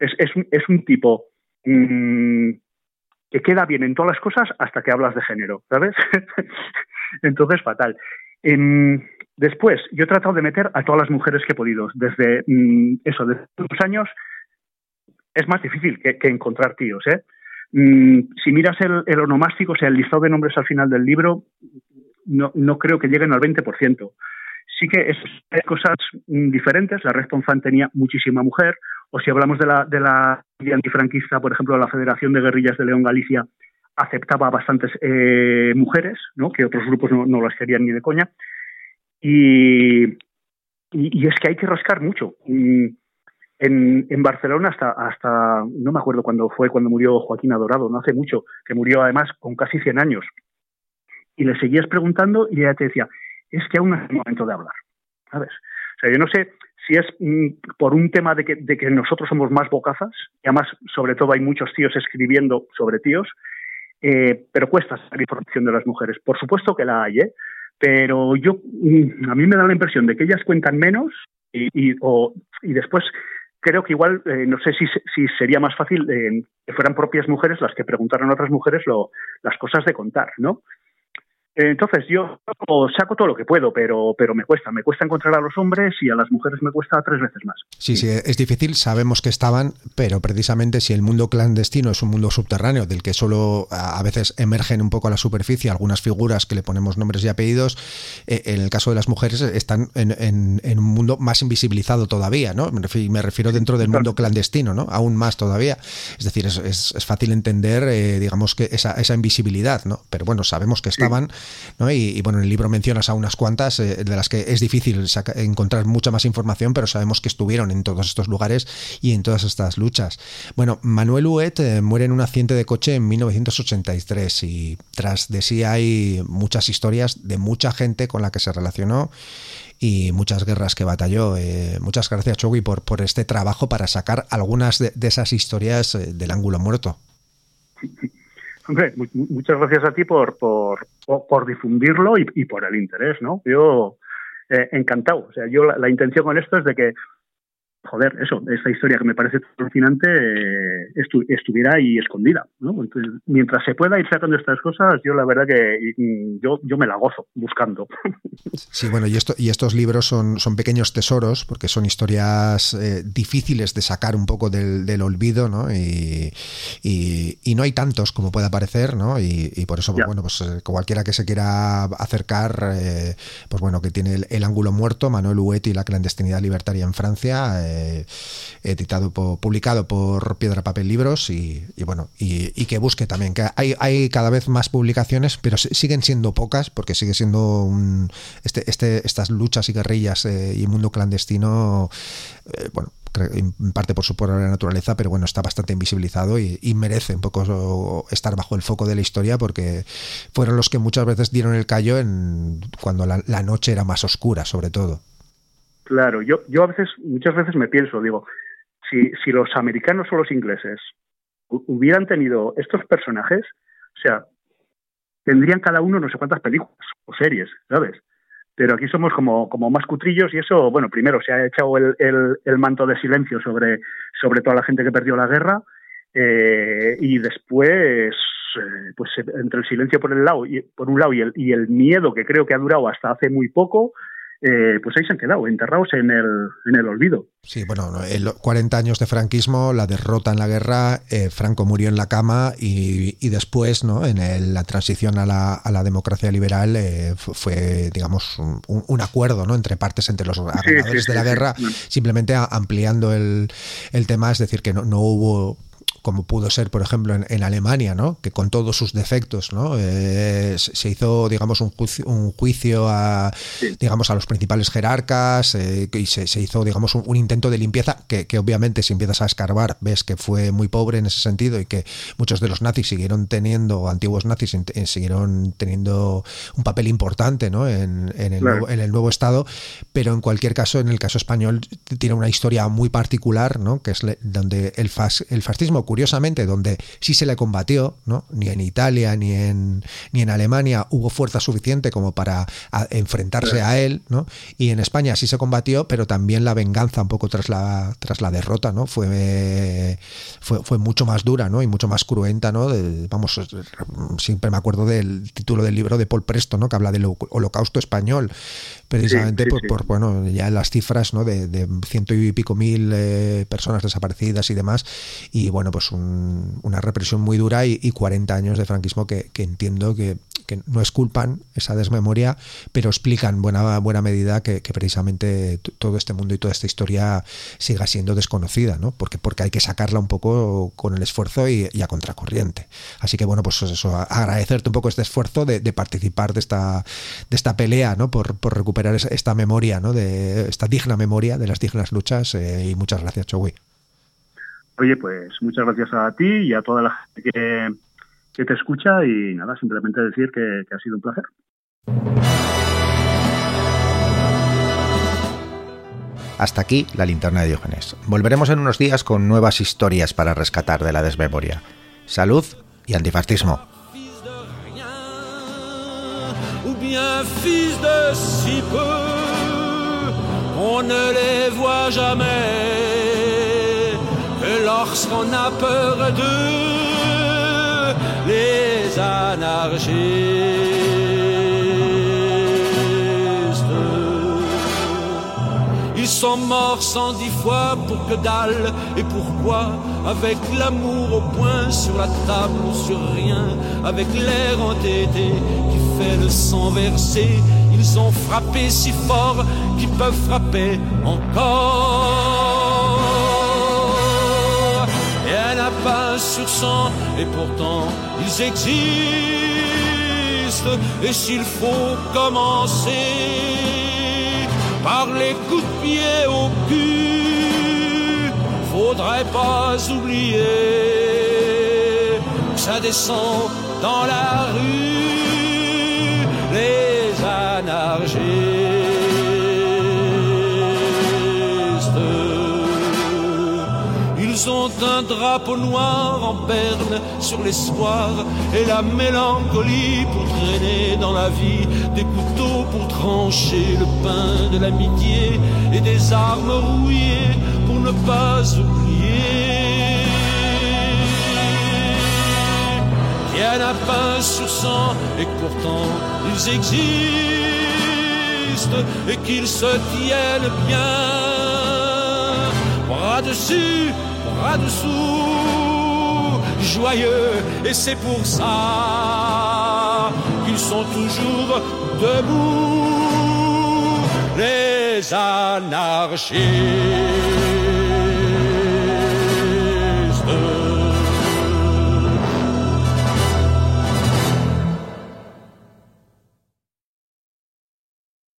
es, es un tipo mmm, que queda bien en todas las cosas hasta que hablas de género, ¿sabes? Entonces, fatal. Eh, después, yo he tratado de meter a todas las mujeres que he podido. Desde mmm, eso, desde unos años es más difícil que, encontrar tíos, ¿eh? Mm, si miras el, onomástico, o sea, el listado de nombres al final del libro, no, no creo que lleguen al 20%. Sí que es, hay cosas mm, diferentes. La Red Ponzán tenía muchísima mujer, o si hablamos de la, de la antifranquista, por ejemplo, la Federación de Guerrillas de León Galicia aceptaba bastantes eh, mujeres, ¿no? que otros grupos no, no, las querían ni de coña. Y, y, es que hay que rascar mucho. En, en, Barcelona hasta, hasta, no me acuerdo cuándo fue, cuando murió Joaquín Adorado, no hace mucho, que murió además con casi 100 años. Y le seguías preguntando y ella te decía, es que aún no es el momento de hablar. ¿Sabes? O sea, yo no sé si es mm, por un tema de que, nosotros somos más bocazas, y además, sobre todo, hay muchos tíos escribiendo sobre tíos, eh, pero cuesta sacar información de las mujeres. Por supuesto que la hay, ¿eh? pero yo, mm, a mí me da la impresión de que ellas cuentan menos y, o, y después creo que igual, eh, no sé si, si, sería más fácil eh, que fueran propias mujeres las que preguntaran a otras mujeres las cosas de contar, ¿no? Entonces yo saco todo lo que puedo, pero, pero me cuesta. Me cuesta encontrar a los hombres y a las mujeres me cuesta tres veces más. Sí, sí, es difícil. Sabemos que estaban, pero precisamente si el mundo clandestino es un mundo subterráneo del que solo a veces emergen un poco a la superficie algunas figuras que le ponemos nombres y apellidos, eh, en el caso de las mujeres están en, en, en un mundo más invisibilizado todavía, ¿no? Me refiero, me refiero dentro del mundo clandestino, ¿no? Aún más todavía. Es decir, es, es, es fácil entender, eh, digamos, que esa, esa invisibilidad, ¿no? Pero bueno, sabemos que estaban. Sí ¿no? Y, y, bueno, en el libro mencionas a unas cuantas eh, de las que es difícil encontrar mucha más información, pero sabemos que estuvieron en todos estos lugares y en todas estas luchas. Bueno, Manuel Huet eh, muere en un accidente de coche en 1983 y tras de sí hay muchas historias de mucha gente con la que se relacionó y muchas guerras que batalló. Eh, muchas gracias, Chogui, por, por este trabajo para sacar algunas de, de esas historias del ángulo muerto. Hombre, muchas gracias a ti por, por, por difundirlo y, por el interés, ¿no? Yo eh, encantado. O sea, yo la, intención con esto es de que, joder, eso, esta historia que me parece fascinante eh, estu estuviera ahí escondida, ¿no? Entonces, mientras se pueda ir sacando estas cosas, yo la verdad que yo, yo me la gozo buscando. Sí, bueno, y, esto, y estos libros son, son pequeños tesoros porque son historias eh, difíciles de sacar un poco del, del olvido, ¿no? Y, y, y, no hay tantos como pueda parecer, ¿no? Y, y por eso, ya. bueno, pues eh, cualquiera que se quiera acercar, eh, pues bueno, que tiene el, el, ángulo muerto, Manuel Huet y la clandestinidad libertaria en Francia, eh, editado, por, publicado por Piedra Papel Libros y, bueno, y, que busque también, que hay, hay cada vez más publicaciones, pero siguen siendo pocas porque sigue siendo un, este, este, estas luchas y guerrillas eh, y mundo clandestino, eh, bueno, en parte por su pura naturaleza, pero bueno, está bastante invisibilizado y, y, merece un poco estar bajo el foco de la historia porque fueron los que muchas veces dieron el callo en cuando la, la noche era más oscura, sobre todo. Claro, yo, yo a veces, muchas veces me pienso, digo, si, si los americanos o los ingleses hubieran tenido estos personajes, o sea, tendrían cada uno no sé cuántas películas o series, ¿sabes? Pero aquí somos como, como más cutrillos y eso, bueno, primero se ha echado el, el, manto de silencio sobre, sobre toda la gente que perdió la guerra eh, y después, eh, pues entre el silencio por el lado y por un lado y el, y el miedo que creo que ha durado hasta hace muy poco, eh, pues ahí se han quedado, enterrados en el, en el olvido. Sí, bueno, el 40 años de franquismo, la derrota en la guerra, eh, Franco murió en la cama y, después, ¿no? en la transición a la, a la democracia liberal, eh, fue, digamos, un, acuerdo ¿no? entre partes, entre los ganadores de la guerra, simplemente ampliando el, el, tema, es decir, que no, no hubo como pudo ser, por ejemplo, en, Alemania, ¿no? que con todos sus defectos ¿no? Eh, se hizo, digamos, un juicio, un juicio a, digamos, a los principales jerarcas eh, y se, hizo, digamos, un, intento de limpieza que, obviamente si empiezas a escarbar ves que fue muy pobre en ese sentido y que muchos de los nazis siguieron teniendo, antiguos nazis eh, siguieron teniendo un papel importante ¿no? en, el nuevo, en el nuevo Estado, pero en cualquier caso, en el caso español, tiene una historia muy particular, ¿no? que es donde el, fas, el fascismo curiosamente, donde sí se le combatió, ¿no? ni en Italia ni en, ni en Alemania hubo fuerza suficiente como para enfrentarse a él, ¿no? y en España sí se combatió, pero también la venganza un poco tras la, tras la derrota ¿no? fue, fue, fue mucho más dura ¿no? y mucho más cruenta. ¿no? vamos, siempre me acuerdo del título del libro de Paul Presto, ¿no? que habla del holocausto español, precisamente por, bueno, ya las cifras ¿no? de, ciento y pico mil eh, personas desaparecidas y demás, y bueno, pues una represión muy dura y, 40 años de franquismo que, entiendo que, no esculpan esa desmemoria, pero explican en buena, buena medida que, precisamente todo este mundo y toda esta historia siga siendo desconocida, ¿no? Porque, porque hay que sacarla un poco con el esfuerzo y, a contracorriente. Así que bueno, pues eso, agradecerte un poco este esfuerzo de, participar de esta, de esta pelea, ¿no? Por, por recuperar esta memoria, ¿no? De esta digna memoria de las dignas luchas. Eh, y muchas gracias, Chogui. Oye, pues muchas gracias a ti y a toda la gente que, que te escucha y nada, simplemente decir que, que ha sido un placer. Hasta aquí la linterna de Diógenes. Volveremos en unos días con nuevas historias para rescatar de la desmemoria. Salud y antifascismo. bien fils de si peu, on ne les voit jamais. Lorsqu'on a peur d'eux, les anarchistes. Ils sont morts cent dix fois pour que dalle. Et pourquoi? Avec l'amour au point sur la table ou sur rien, avec l'air entêté qui fait le sang versé. Ils ont frappé si fort qu'ils peuvent frapper encore. Pas sur sang, et pourtant ils existent. Et s'il faut commencer par les coups de pied au cul, faudrait pas oublier que ça descend dans la rue les anarchistes. Ils ont un drapeau noir en berne sur l'espoir et la mélancolie pour traîner dans la vie des couteaux pour trancher le pain de l'amitié et des armes rouillées pour ne pas oublier. Il y en a pas sur sang et pourtant ils existent et qu'ils se tiennent bien. Bras dessus, dessous, joyeux et c'est pour ça qu'ils sont toujours debout, les anarchistes.